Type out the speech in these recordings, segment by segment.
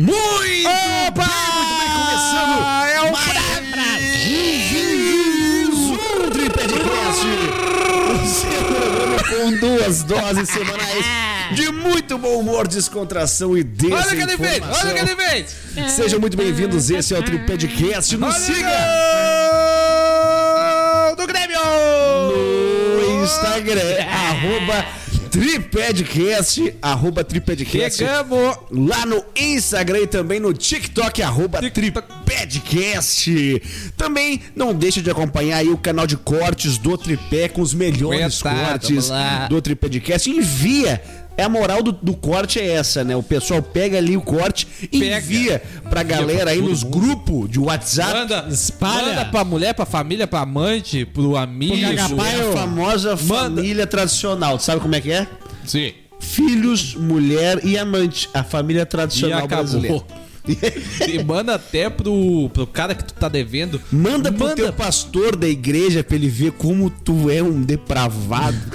Muito Opa! bem, muito bem, começando é o Brasil! Um Tripedcast! O seu programa com duas doses semanais de muito bom humor, descontração e desinformação. Olha o que ele fez! Olha o que ele fez! Sejam muito bem-vindos, esse é o Tripedcast. Nos Olha siga do Grêmio! no Instagram, arroba Tripedcast, arroba Tripedcast. Chegamos! lá no Instagram e também no TikTok, arroba TikTok. Tripedcast. Também não deixe de acompanhar aí o canal de cortes do Tripé com os melhores Coitado, cortes lá. do Tripedcast. Envia. É a moral do, do corte é essa, né? O pessoal pega ali o corte e Pega. envia pra galera aí nos grupos de WhatsApp. Manda, Espalha. manda pra mulher, pra família, pra amante, pro amigo. Gagapai, É a famosa Manda. família tradicional. Sabe como é que é? Sim. Filhos, mulher e amante. A família tradicional brasileira. E manda até pro, pro cara que tu tá devendo. Manda pro teu pastor da igreja pra ele ver como tu é um depravado.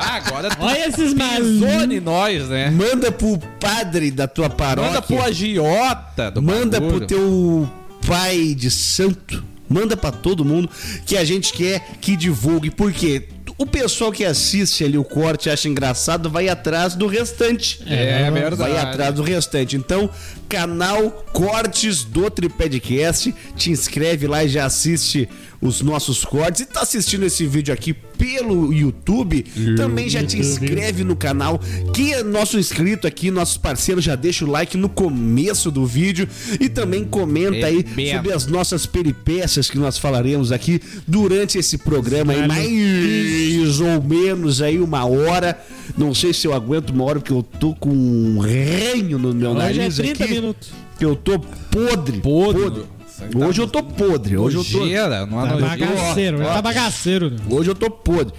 Ah, agora tu Olha esses malucos. nós, né? Manda pro padre da tua paróquia. Manda pro agiota do Manda bagulho. pro teu pai de santo. Manda pra todo mundo que a gente quer que divulgue. Porque o pessoal que assiste ali o corte acha engraçado, vai atrás do restante. É verdade. Vai atrás do restante. Então, canal Cortes do Tripedcast. Te inscreve lá e já assiste os nossos cortes. E tá assistindo esse vídeo aqui pelo YouTube, também já te inscreve no canal. Quem é nosso inscrito aqui, nossos parceiros, já deixa o like no começo do vídeo e também comenta É aí sobre as nossas peripécias que nós falaremos aqui durante esse programa aí, mais ou menos aí uma hora. Não sei se eu aguento uma hora porque eu tô com um ranho no meu Hoje é nariz 30 aqui. minutos. Que eu tô podre. Podre. Hoje eu tô podre. Hoje eu tô Nojeira, não Tá nojeira. bagaceiro, ele tá bagaceiro. né? Hoje eu tô podre.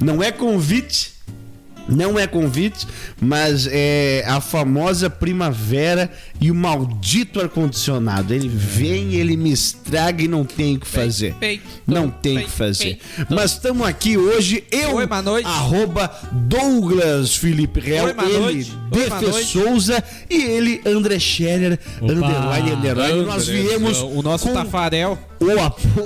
Não é convite, não é convite, mas é a famosa primavera e o maldito ar-condicionado. Ele vem, ele me estraga e não tem o que fazer. feito, Não tem o que fazer. feito. Mas estamos aqui hoje, eu, Oi, boa noite. arroba Douglas Felipe Real, Oi, ele, noite. Souza e ele, André Scherer, underline, underline. Nós viemos O nosso com tafarel. o apoio.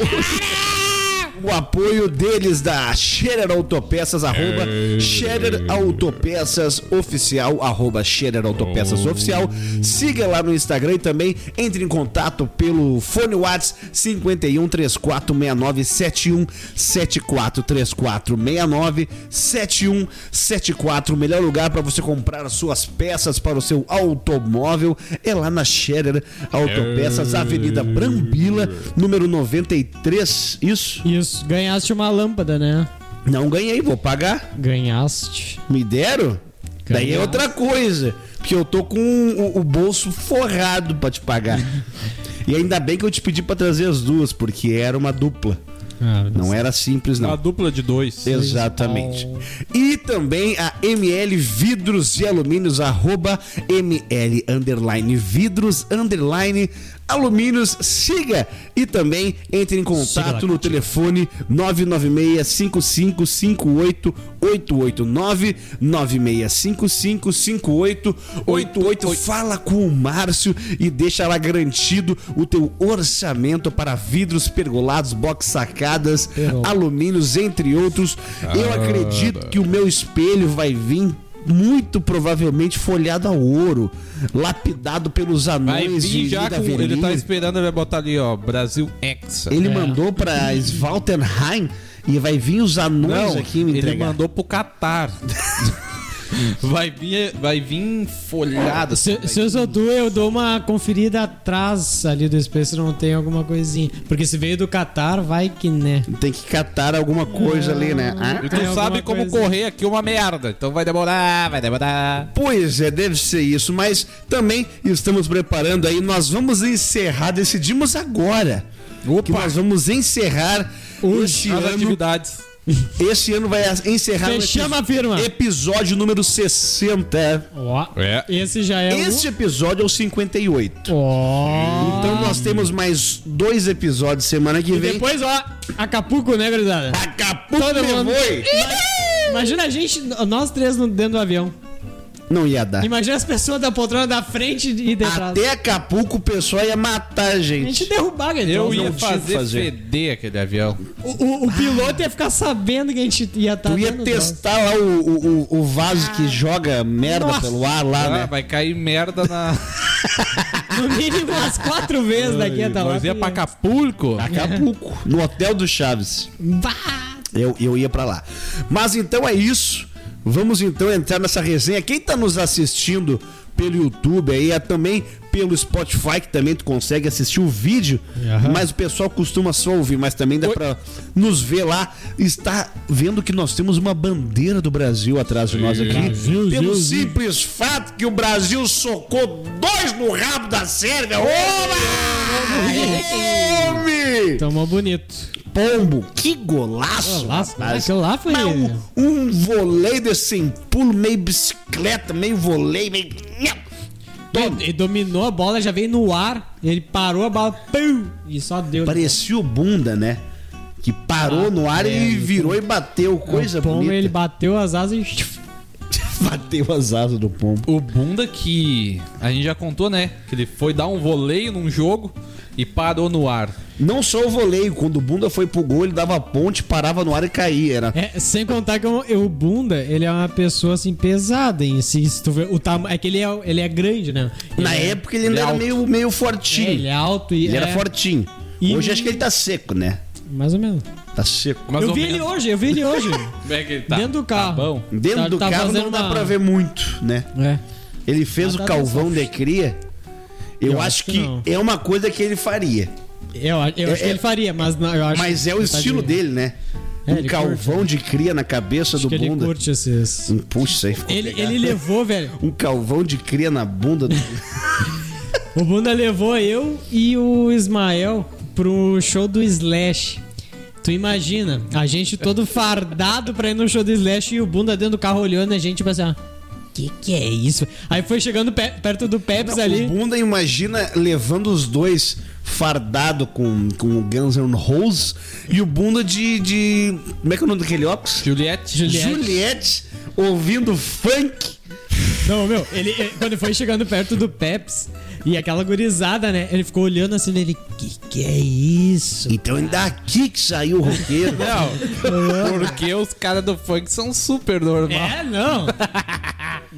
O apoio deles da Scherer Autopeças, arroba Scherer Autopeças Oficial, arroba Scherer Autopeças Oficial. Siga lá no Instagram e também entre em contato pelo fone Whats 51 3469 7174 3469 7174. O melhor lugar para você comprar as suas peças para o seu automóvel é lá na Scherer Autopeças, Avenida Brambila, número 93. Isso? Isso, ganhaste uma lâmpada, né? Não ganhei, vou pagar. Ganhaste. Me deram? Daí é Ganhaste. outra coisa. Porque eu tô com o, o bolso forrado pra te pagar. e ainda bem que eu te pedi pra trazer as duas, porque era uma dupla. Ah, Não era simples, não. Uma dupla de dois. Exatamente. E também a ML Vidros e Alumínios, arroba ML underline vidros underline alumínios. Siga e também entre em contato no telefone 996-555888. 996-555888. Fala com o Márcio e deixa lá garantido o teu orçamento para vidros pergolados, box sacadas, alumínios, entre outros. Eu acredito que o meu espelho vai vir muito provavelmente folhado a ouro, lapidado pelos Vai anões vir de já com. Ele tá esperando, ele vai botar ali, ó. Brasil Hexa. Ele É. mandou pra Svaltenheim e vai vir os anões Não, aqui me ele entregar. mandou pro Catar. vai vir, vai vir folhado. Se, se eu sou tu, eu dou uma conferida atrás ali do espelho se não tem alguma coisinha. Porque se veio do Catar, vai que né. Tem que catar alguma coisa ali, né? Ah? E tu sabe como coisa. correr aqui uma merda. Então vai demorar, vai demorar. Pois é, deve ser isso, mas também estamos preparando aí, nós vamos encerrar, decidimos agora que Opa! nós vamos encerrar este As ano, atividades. Este ano vai encerrar no Fechamos epi- a firma. episódio número 60. Ó, É. esse já é Este episódio é o 58. o... Ó. Então nós temos mais dois episódios semana que E vem. depois, ó, Acapulco, né, gurizada? Acapulco Todo me mundo. foi. Imagina a gente, nós três dentro do avião. Não ia dar. Imagina as pessoas da poltrona da frente e de trás. Até Acapulco o pessoal ia matar a A gente. gente derrubar aquele Eu ia fazer, fazer. feder aquele avião. O, o- o piloto ia ficar sabendo que a gente ia estar Tu ia testar lá o, o, o- vaso que joga merda Nossa. pelo ar lá, Ah, né? vai cair merda na. No mínimo umas quatro vezes daqui até lá. Nós ia pra Acapulco. Acapulco, no Hotel do Chaves. Bah! Eu, eu ia pra lá. Mas então é isso. Vamos então entrar nessa resenha. Quem tá nos assistindo pelo YouTube aí, é também pelo Spotify, que também tu consegue assistir o vídeo, Aham. mas o pessoal costuma só ouvir, mas também dá pra nos ver lá. Está vendo que nós temos uma bandeira do Brasil atrás de nós aqui. Brasil, pelo simples fato que o Brasil socou dois no rabo da Sérvia. Oba! Homem! Tomou bonito. Pombo, que golaço! Golaço, rapaz. aquilo lá foi- Mas Um, um voleio desse sem pulo, meio bicicleta, meio voleio, meio. Ele dominou a bola, já veio no ar, ele parou a bola, pum, e só deu. Parecia o bunda, né? Que parou Ah, no ar é, e virou e bateu. Coisa o bonita. ele bateu as asas e. Bateu as asas do pombo. O Bunda que a gente já contou, né? Que ele foi dar um voleio num jogo e parou no ar. Não só o voleio, quando o bunda foi pro gol, ele dava ponte, parava no ar e caía. Era. É, sem contar que o, o Bunda, ele é uma pessoa assim pesada em si. Se tu vê, o tam, é que ele é, ele é grande, né? Na Ele é- época ele ainda ele é era alto. meio, meio é, fortinho. ele é alto e. Ele é, era fortinho. E- Hoje acho que ele tá seco, né? Mais ou menos. Tá seco. Mais eu vi menos. ele hoje, eu vi ele hoje. Como é que ele tá? Dentro do carro. Tá bom. Dentro Tá- do tá carro não dá uma- pra ver muito, né? É. Ele fez o tá calvão de cria. Eu, Eu acho acho que não. é uma coisa que ele faria. Eu, eu acho É- que ele faria, mas não, eu acho Mas é o estilo de- dele, né? É, um ele calvão de cria na cabeça Acho do que ele bunda. curte esses. Um puxa, aí ficou Ele, pegado. ele levou, velho. Um calvão de cria na bunda do. O Bunda levou eu e o Ismael pro show do Slash. Tu imagina, a gente todo fardado pra ir no show do Slash e o Bunda dentro do carro olhando a gente, tipo assim, ó. Que que é isso? Aí foi chegando pe- perto do Peps Não, ali. O bunda imagina levando os dois fardado com, com o Guns N' Roses e o bunda de, de. Como é que é o nome daquele óculos? Juliette. Juliette. Juliette ouvindo funk. Não, meu, ele, ele- quando foi chegando perto do Peps e aquela gurizada, né? Ele ficou olhando assim nele. Que que é isso? Então é daqui que saiu o roqueiro. Não, porque os caras do funk são super normal. É, não.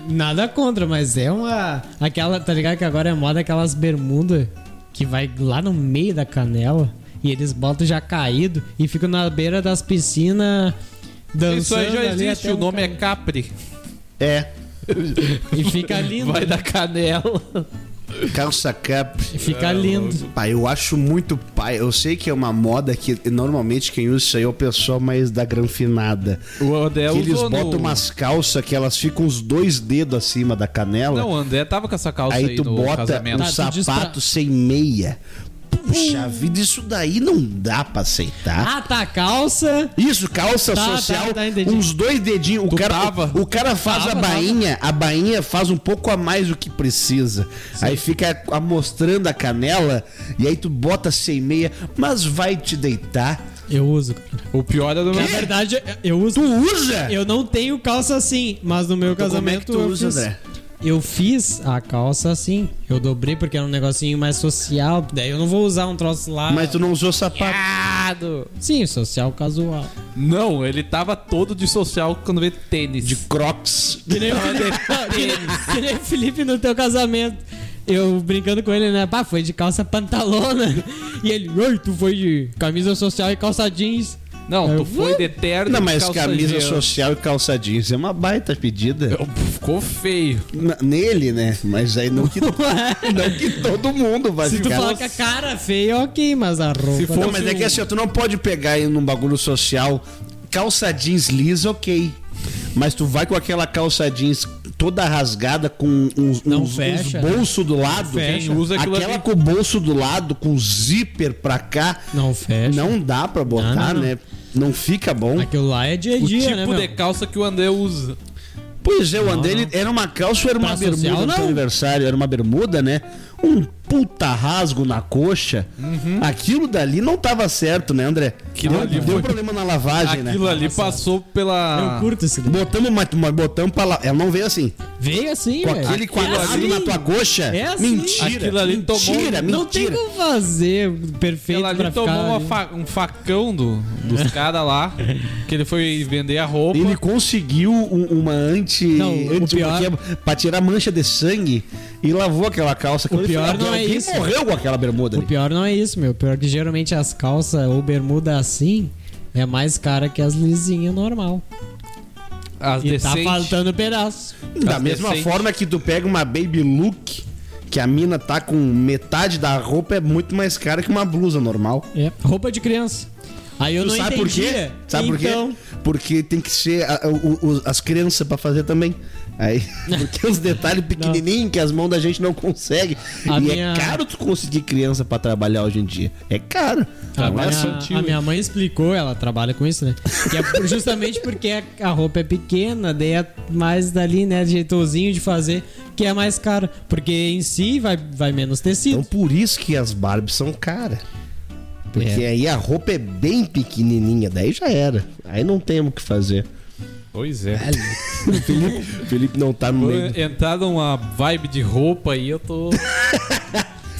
Nada contra, mas é uma. Aquela, tá ligado que agora é moda aquelas bermudas que vai lá no meio da canela e eles botam já caído e ficam na beira das piscinas dançando. Isso aí já ali existe, o nome é. Capri. É. E fica lindo. Vai da canela. Calça cap. E fica lindo. Pai, eu acho muito pai. Eu sei que é uma moda que normalmente quem usa isso aí é o pessoal mais da granfinada. O André que eles botam no... umas calças que elas ficam os dois dedos acima da canela. Não, o André tava com essa calça aí, aí tu no bota casamento. um Tá, sapato pra- sem meia. Puxa vida, isso daí não dá pra aceitar. Ah, tá, calça. Isso, calça Tá, social, tá, tá, uns dois dedinhos. O Tu cara, tava? o cara faz Tava, a bainha, a bainha faz um pouco a mais do que precisa. Aí fica mostrando a canela e aí tu bota sem meia, mas vai te deitar. Eu uso. cara. O pior é do Na meu... verdade, eu uso. Tu usa? Eu não tenho calça assim, mas no meu Então como é casamento que tu eu usa, fiz. André? Eu fiz a calça assim. Eu dobrei porque era um negocinho mais social. Daí eu não vou usar um troço lá. Mas tu não usou sapato. Sim, social casual. Não, ele tava todo de social quando vê tênis. De crocs. Que nem, o Felipe, não, que nem- que nem o Felipe no teu casamento. Eu brincando com ele, né? Pá, foi de calça pantalona. E ele, oi, tu foi de camisa social e calça jeans. Não, Aí tu foi de terno Não, mas camisa jeans. social e calça jeans é uma baita pedida. Ficou feio. N- Nele, né? Mas aí não que, não que todo mundo vai Se tu ficar. falar que a cara é feia, ok, mas a roupa. Se for- Não, mas é que assim, tu não pode pegar aí num bagulho social calça jeans lisa, ok. Mas tu vai com aquela calça jeans toda rasgada com uns, Não uns, fecha, bolsos do lado. fecha. Usa aquilo Aquela ali- com o bolso do lado, com zíper pra cá. Não fecha. Não dá pra botar, Não, não, não. né? Não fica bom. Aquilo lá é dia a O dia, tipo né, meu? de calça que o André usa. Pois é, o André, não. era uma calça ou era uma Pra bermuda social, no não. aniversário? Era uma bermuda, né? Um puta rasgo na coxa. Aquilo dali não tava certo, né, André? Aquilo deu, ali deu foi- problema na lavagem, Aquilo né? ali passou pela. Eu curto esse daí. Botamos uma, uma- botamos pra lá. Ela não veio assim. Veio assim, Com velho. aquele quadrado assim. na tua coxa. É assim. Mentira. Aquilo ali tomou- mentira, Não tem mentira. como fazer perfeito Ela ali pra tomou ficar uma ali. fa- um facão do, dos caras lá, que ele foi vender a roupa. Ele conseguiu um- uma anti. Não, o anti pior- pra tirar mancha de sangue e lavou aquela calça. Ele pior não é isso. morreu com aquela bermuda O ali. pior não é isso, meu. O pior é que geralmente as calças ou bermuda assim é mais cara que as lisinhas normal. As E tá decentes. faltando pedaço. Da As mesma decentes. forma que tu pega uma baby look, que a mina tá com metade da roupa, é muito mais cara que uma blusa normal. É, roupa de criança. Aí eu Tu não sabe por entendia. quê? Sabe então, por quê? Porque tem que ser a- o- o- as crianças pra fazer também. Aí, porque os detalhes pequenininhos que as mãos da gente não conseguem. A e minha- é caro tu conseguir criança pra trabalhar hoje em dia. É caro. A Não é minha, só- a minha mãe explicou, ela trabalha com isso, né? Que é justamente porque a, roupa é pequena, daí é mais dali, né? Jeitozinho de fazer, que é mais caro. Porque em si vai, vai menos Então tecido. por isso que as Barbies são caras. Porque É. aí a roupa é bem pequenininha, daí já era. Aí não tem o que fazer. Pois é. O Felipe, Felipe não tá no meio. Vou entrar numa vibe de roupa aí, eu tô.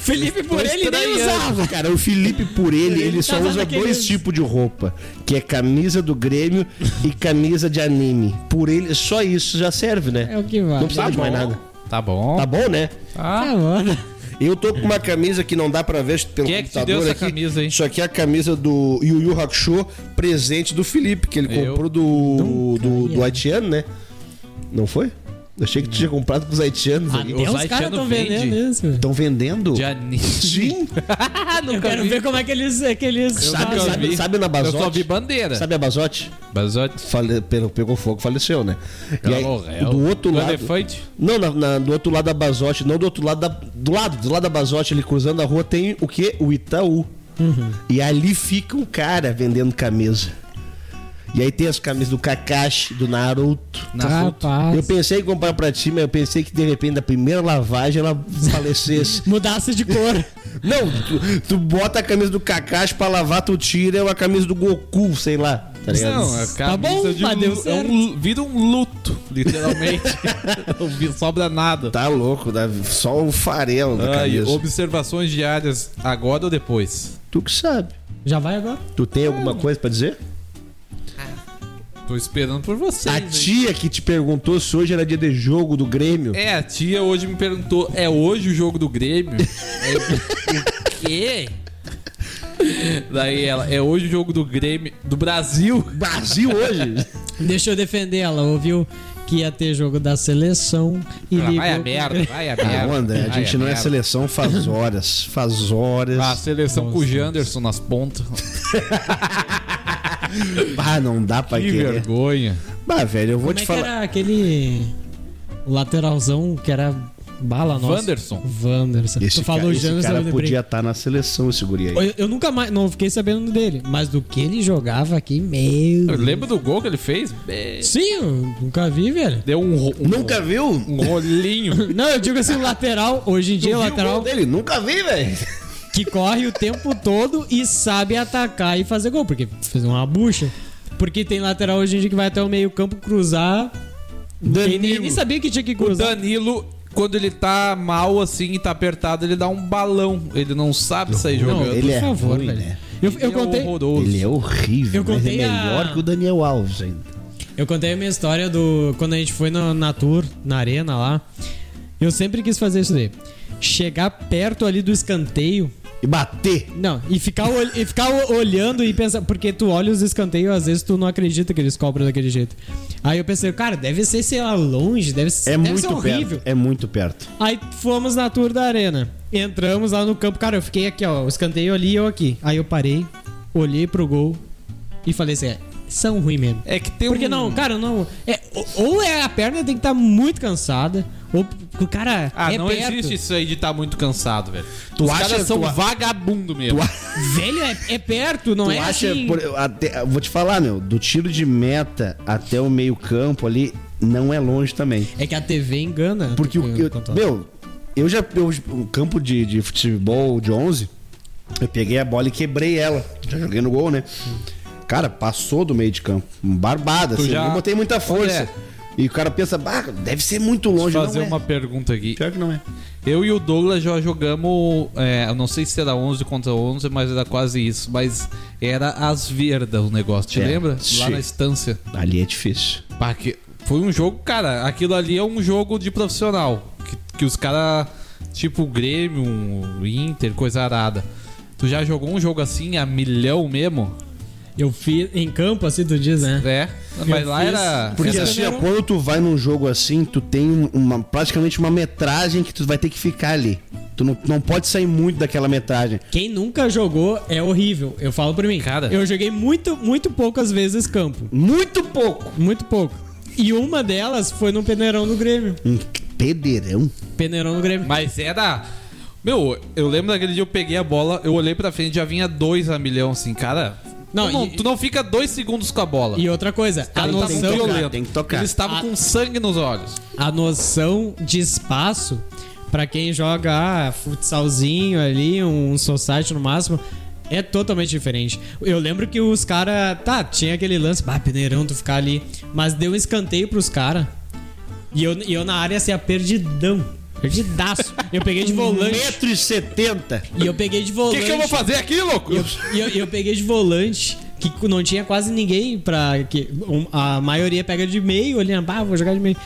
Felipe, por ele nem usava. Cara, o Felipe, por ele, ele só tava usa dois tipos de roupa. Que é camisa do Grêmio e camisa de anime. Por ele, só isso já serve, né? É o que vai. Não precisa de mais nada. Tá bom. Tá bom, né? Tá. Tá bom. Eu tô com uma camisa que não dá pra ver pelo Quem é que te computador deu essa aqui. camisa aí? Isso aqui é a camisa do Yu Yu Hakusho, presente do Felipe, que ele Eu? comprou do, do, do haitiano, né? Não foi? Eu achei que tu tinha comprado com os haitianos. Até ali. os os caras estão vendendo vende. isso. Estão vendendo? Sim. Eu quero ver como é que eles. É que eles Sabe, sabe, vi. sabe na Eu só vi Bazote? bandeira. Sabe a Bazote? Bazote. Fale, pegou, pegou fogo, faleceu, né? Ela e aí, morreu. do outro Do lado. elefante? Não, na- na- do outro lado da Bazote, não do outro lado da. Do lado, do lado da Bazote, ali cruzando a rua, tem o quê? O Itaú. E ali fica um cara vendendo camisa. E aí tem as camisas do Kakashi, do Naruto. Rapaz. Eu pensei em comprar pra ti, mas eu pensei que de repente da primeira lavagem ela falecesse. Mudasse de cor. Não, tu, tu bota a camisa do Kakashi pra lavar, tu tira é a camisa do Goku, sei lá. Tá ligado? Não, é camisa bom, de mas um, deu é um- vira um luto, literalmente. não sobra nada. Tá louco, dá só o farelo da camisa. observações diárias, agora ou depois? Tu que sabe. Já vai agora? Tu tem alguma coisa pra dizer? Tô esperando por vocês. A hein? tia que te perguntou se hoje era dia de jogo do Grêmio. É, a tia hoje me perguntou: é hoje o jogo do Grêmio? Eu, o quê? Daí ela, é hoje o jogo do Grêmio do Brasil? Brasil hoje. Deixa eu defender ela. Ouviu que ia ter jogo da seleção e Ah, vai a merda, vai a merda. Não, André, a vai gente não é merda. seleção faz horas. Faz horas. A seleção com o Janderson nas pontas. Ah, não dá pra Que querer. vergonha. Bah, velho, eu vou Como te é que falar. era aquele lateralzão que era bala nossa? Wanderson. Wanderson. Esse tu falou cara, esse Janderson, cara podia estar na seleção, esse guri aí. Eu, eu nunca mais, não fiquei sabendo dele, mas do que ele jogava aqui, meu. Eu lembro do gol que ele fez? Sim, eu nunca vi, velho. Deu um, um, Nunca viu? um rolinho. Não, eu digo assim, o lateral, hoje em dia, Tu lateral gol dele? Nunca vi, velho. Que corre o tempo todo e sabe atacar e fazer gol, porque fez uma bucha. Porque tem lateral hoje em dia que vai até o meio-campo cruzar. Danilo. Nem, nem sabia que tinha que O cruzar. Danilo, quando ele tá mal assim e tá apertado, ele dá um balão. Ele não sabe sair Não, jogando. ele por é favor, ruim, velho. né? Eu, Ele eu é contei. Ele é horrível, Eu mas é contei a- melhor que o Daniel Alves ainda. eu contei a minha história do. Quando a gente foi na, na tour, na arena lá. Eu sempre quis fazer isso daí. Chegar perto ali do escanteio. E bater. Não, e ficar, ol- e ficar olhando e pensar. Porque tu olha os escanteios, às vezes tu não acredita que eles cobram daquele jeito. Aí eu pensei, cara, deve ser, sei lá, longe, deve, ser- É deve muito ser horrível. perto. É muito perto. Aí fomos na tour da arena. Entramos lá no campo. Cara, eu fiquei aqui, ó. O escanteio ali e eu aqui. Aí eu parei, olhei pro gol e falei assim: é, são ruins mesmo. É que tem Porque um... não, cara, não. É, ou- ou é a perna tem que estar muito cansada, ou o cara Ah, é não perto. existe isso aí de estar muito cansado, velho. Tu Os acha- caras são tu a- vagabundo mesmo. Velho, é, é perto, não tu é acha. assim. por- até- vou te falar, meu, do tiro de meta até o meio-campo ali, não é longe também. É que a TV engana. Porque o. eu- meu, Eu já. Eu, um campo de, de futebol de 11, eu peguei a bola e quebrei ela. Já joguei no gol, né? Cara, passou do meio de campo. Barbada, Tu assim. já- Eu botei muita força. É. E o cara pensa, bah, deve ser muito longe. Vou fazer não é. uma pergunta aqui. Pior que não é. Eu e o Douglas já jogamos, é, eu não sei se era 11 contra 11, mas era quase isso. Mas era as verdas o negócio, te É, lembra? Lá na estância. Ali é difícil. Pá, que foi um jogo, cara, aquilo ali é um jogo de profissional. Que, que os caras, tipo o Grêmio, o Inter, coisa arada. Tu já jogou um jogo assim a milhão mesmo? Eu fiz em campo, assim, tu diz, né? É. Mas Eu lá fiz- era. Porque assim, quando tu vai num jogo assim, tu tem uma, praticamente uma metragem que tu vai ter que ficar ali. Tu não, não pode sair muito daquela metragem. Quem nunca jogou é horrível. Eu falo por mim. Cara. Eu joguei muito, muito poucas vezes campo. Muito pouco. Muito pouco. E uma delas foi no peneirão do Grêmio. Um pederão. Peneirão do Grêmio. Mas era. Meu, eu lembro daquele dia eu peguei a bola, eu olhei pra frente já vinha dois a milhão, assim, cara. Não, tu, não, e- tu não fica dois segundos com a bola. E outra coisa, a Cara, tem que noção, tocar, violento. tem que tocar. Eles estavam A- com sangue nos olhos. a noção de espaço pra quem joga ah, futsalzinho ali, um society no máximo, é totalmente diferente. Eu lembro que os caras, tá, tinha aquele lance, bah, peneirão, tu ficar ali, mas deu um escanteio pros caras. E eu, e eu na área assim, a perdidão. Perdidaço. Eu peguei de volante. 1,70m. E eu peguei de O volante. que, que eu vou fazer aqui, louco? E eu, eu, eu peguei de volante, que não tinha quase ninguém pra. Que, um- a maioria pega de meio, ali, ah, vou jogar de meio.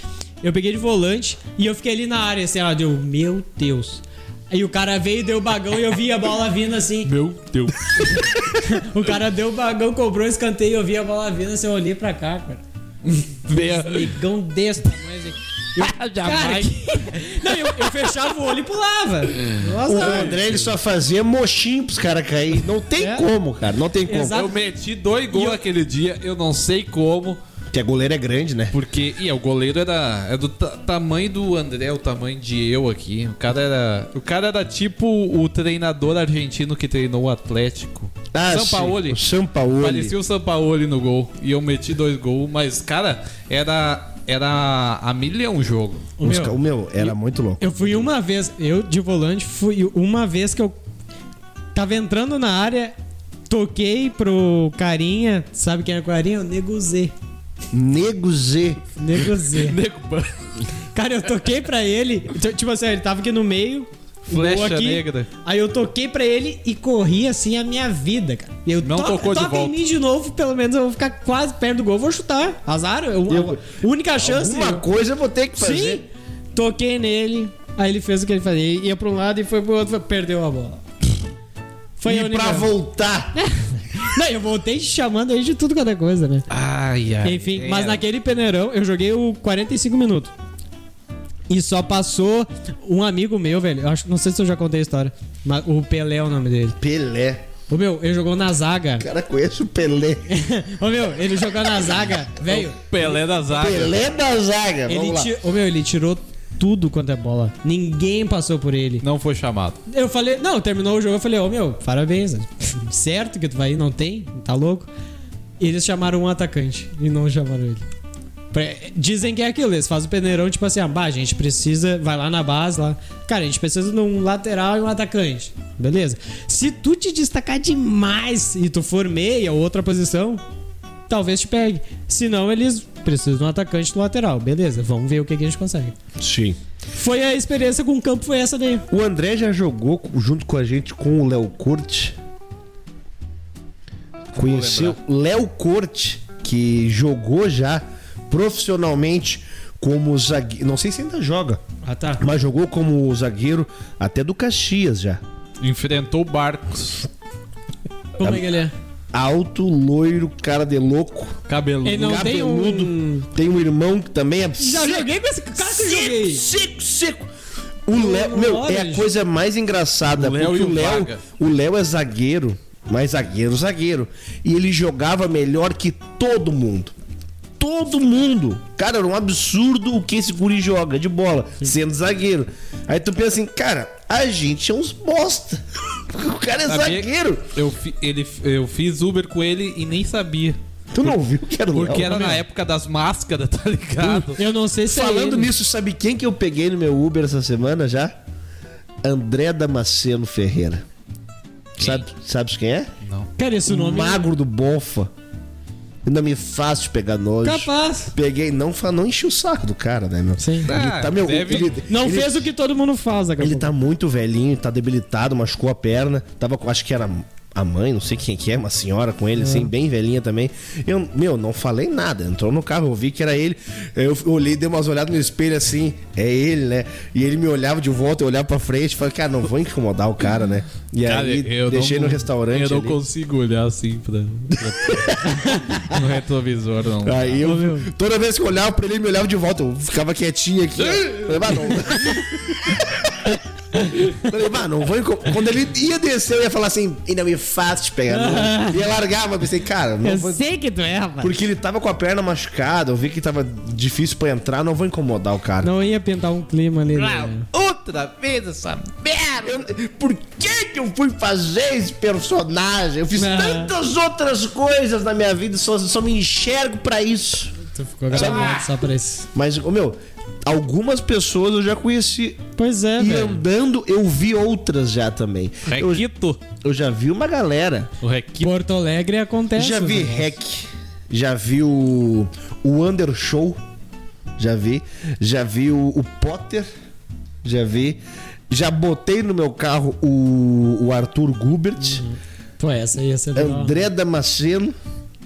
Eu peguei de volante e eu fiquei ali na área, assim, ó, deu, meu Deus. Aí o cara veio, deu o bagão e eu vi a bola vindo assim. Meu Deus. O cara deu o bagão, cobrou o escanteio e eu vi a bola vindo assim, eu olhei pra cá, cara. Negão desse tamanho assim. Eu, cara, que- Não, eu, eu fechava o olho e pulava. Nossa, O cara. André ele só fazia mochinho pros caras cair. Não tem É. como, cara. Não tem como. Exato. Eu meti dois gols eu- aquele dia, eu não sei como, Porque a goleira é grande, né? porque. E é, o goleiro era. É do ta- tamanho do André, o tamanho de eu aqui. O cara era. O cara era tipo o treinador argentino que treinou o Atlético. Sampaoli. sim. O Sampaoli. Parecia o Sampaoli no gol. E eu meti dois gols, mas, cara, era. Era a milhão o jogo. O meu- O meu era muito louco. Eu fui uma vez, eu de volante, fui uma vez que eu tava entrando na área, toquei pro carinha, sabe quem é o carinha? O Nego Z. Nego Z. Nego Z. Cara, eu toquei pra ele, t- tipo assim, ele tava aqui no meio, Flecha aqui, negra. Aí eu toquei pra ele e corri assim a minha vida, cara. Eu Não tocou de toca volta. em mim de novo, pelo menos eu vou ficar quase perto do gol, vou chutar. Azar, eu, Eu- a única chance. Uma coisa eu vou ter que fazer. Sim, toquei nele, aí ele fez o que ele fazia. Ia pra um lado e foi pro outro, perdeu a bola. Foi a e única... pra voltar. Não, eu voltei te chamando aí de tudo quanto é coisa, né? Ai, ai. Enfim, é. mas naquele peneirão eu joguei o 45 minutos. E só passou um amigo meu, velho. Eu acho, não sei se eu já contei a história. Mas o Pelé é o nome dele. Pelé. Ô meu, ele jogou na zaga. O cara conhece o Pelé. Ô meu, ele jogou na zaga, velho. Pelé da zaga. Pelé da zaga. Ele, Vamos lá. ti- ô, meu, ele tirou tudo quanto é bola. Ninguém passou por ele. Não foi chamado. Eu falei, não, terminou o jogo, eu falei, ô meu, parabéns. né? certo que tu vai ir, não tem? Tá louco? Eles chamaram um atacante e não chamaram ele. Dizem que é aquilo, eles fazem o peneirão, tipo assim, ah, bah, a gente precisa, vai lá na base lá. Cara, a gente precisa de um lateral e um atacante. Beleza? Se tu te destacar demais e tu for meia ou outra posição, talvez te pegue. Se não, eles precisam de um atacante no lateral. Beleza, vamos ver o que, que a gente consegue. Sim. Foi a experiência com o campo, foi essa daí. O André já jogou junto com a gente com o Léo Corte. Conheceu Léo Corte, que jogou já profissionalmente como zagueiro. Não sei se ainda joga, Ah, tá. mas jogou como zagueiro até do Caxias já. Enfrentou Barcos. Como é que ele é? Alto, loiro, cara de louco. Cabeludo. Ele não tem cabeludo. um... Tem um irmão que também é Já joguei com esse cara que eu seco, joguei. seco, seco. O Léo, meu, é a coisa mais engraçada, O Léo porque o Léo, o Léo é zagueiro, mas zagueiro, zagueiro. E ele jogava melhor que todo mundo. Todo mundo. Cara, era um absurdo o que esse guri joga de bola, sendo zagueiro. Aí tu pensa assim, cara, a gente é uns bosta. O cara é Sabia- zagueiro. Eu, fi- ele, eu fiz Uber com ele e nem sabia. Tu não viu que era o Porque Léo? era na época das máscaras, tá ligado? Eu não sei se é Falando ele. nisso, sabe quem que eu peguei no meu Uber essa semana já? André Damasceno Ferreira. Sabe, sabes quem é? Não. Cara, esse o nome. magro do Bonfa. Ainda me faz de pegar nojo. Capaz. Peguei, não, não enchi o saco do cara, né, meu? Sim. Ele Ah, tá, meu, deve- ele, Não ele- fez o que todo mundo faz, daqui a Ele tá muito velhinho, tá debilitado, machucou a perna. Tava com, acho que era a mãe, não sei quem que é, uma senhora com ele, assim, bem velhinha também. Eu, meu, não falei nada. Entrou no carro, eu vi que era ele. Eu olhei, dei umas olhadas no espelho assim, é ele, né? E ele me olhava de volta, eu olhava pra frente, falei, cara, não vou incomodar o cara, né? E Cara, aí eu deixei não- no restaurante. Eu não ali. consigo olhar assim pra, pra- no retrovisor, não. Aí eu, meu. toda vez que eu olhava pra ele, ele me olhava de volta. Eu ficava quietinho aqui. ó. Falei, mas não. Falei, mas não vou Quando ele ia descer, eu ia falar assim, ainda me faz te pegar. Não. Ia largar, mas pensei, cara, não Eu vou. sei que tu é, rapaz. Porque ele tava com a perna machucada, eu vi que tava difícil pra entrar, não vou incomodar o cara. Não ia pintar um clima ali. Né? Outra vez essa merda! Eu- por que que eu fui fazer esse personagem? Eu fiz Ah. tantas outras coisas na minha vida, só, só me enxergo pra isso. Tu ficou gravado só pra isso. Mas, ô, meu, algumas pessoas eu já conheci. Pois é, E velho. andando, eu vi outras já também. Eu, Requito. eu já vi uma galera. O Requito. Porto Alegre acontece. já vi negócios. Hack. Já vi o. O Under Show. Já vi. Já vi o, o Potter. Já vi. Já botei no meu carro o, o Arthur Gubert. Pô, essa ia ser. André Damasceno.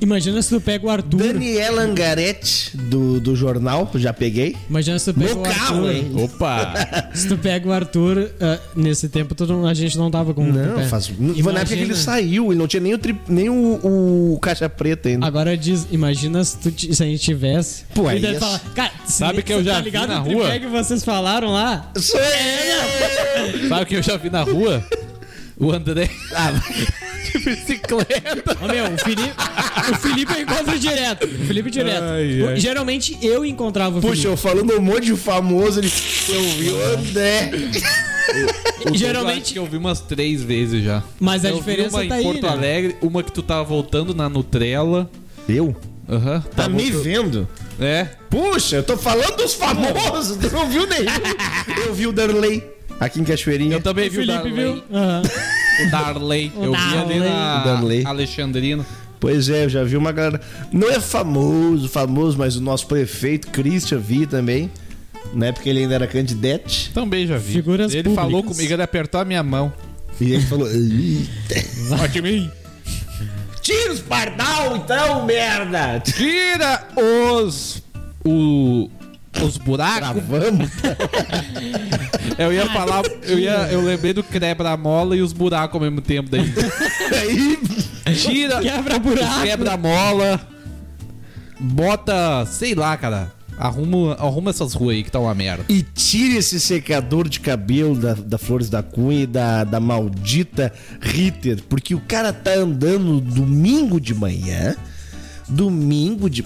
Imagina se tu pega o Arthur. Daniela Angaretti, do, do jornal. Já peguei. Imagina se tu pega No o carro, Arthur. hein? Opa! Se tu pega o Arthur, ah, nesse tempo tu não- a gente não tava com Não, faz. Foi na época que ele Imagina- saiu, ele não tinha nem o, tri- nem o, o caixa preta ainda. Agora diz, imagina se, tu, se a gente tivesse. Pô, aí é- fala, cara, Sabe que eu você já tá vi ligado na o tripé rua? que vocês falaram lá? Sou eu! Sabe o que eu já vi na rua? O André Ah, de bicicleta. Ô, meu, o Felipe, o Felipe eu encontro direto. O Felipe direto. Ai, ai. Geralmente eu encontrava o puxa, Felipe. eu falando um monte de famoso, ele. Eu vi o André. O Geralmente- acho que eu vi umas três vezes já. Mas a eu diferença vi uma tá em aí, Porto né? Alegre, uma que tu tava voltando na Nutrela. Eu? Aham. Tá me vendo? É. Puxa, eu tô falando dos famosos, tu não viu nenhum. Eu vi o Darley, aqui em Cachoeirinha. Eu também O vi o Felipe Darley. viu? Aham. O Darley. O eu vi ali Darley. na O Darley. Alexandrina. Pois é, eu já vi uma galera. Não é famoso, famoso, mas o nosso prefeito, Christian, vi também. Na época ele ainda era candidete. Também já vi. Figuras ele falou públicas. comigo, ele apertou a minha mão. E ele falou: "Eita, Vote em mim. Tira os pardal então, merda! Tira os. O. Os buracos. Gravamos. Eu ia falar. Eu, ia, eu lembrei do quebra-mola e os buracos ao mesmo tempo daí. Aí, Tira. Quebra buraco. Quebra-mola. Bota. Sei lá, cara. Arruma, arruma essas ruas aí que tá uma merda. E tire esse secador de cabelo da, da Flores da Cunha e da, da maldita Ritter, porque o cara tá andando domingo de manhã, domingo de.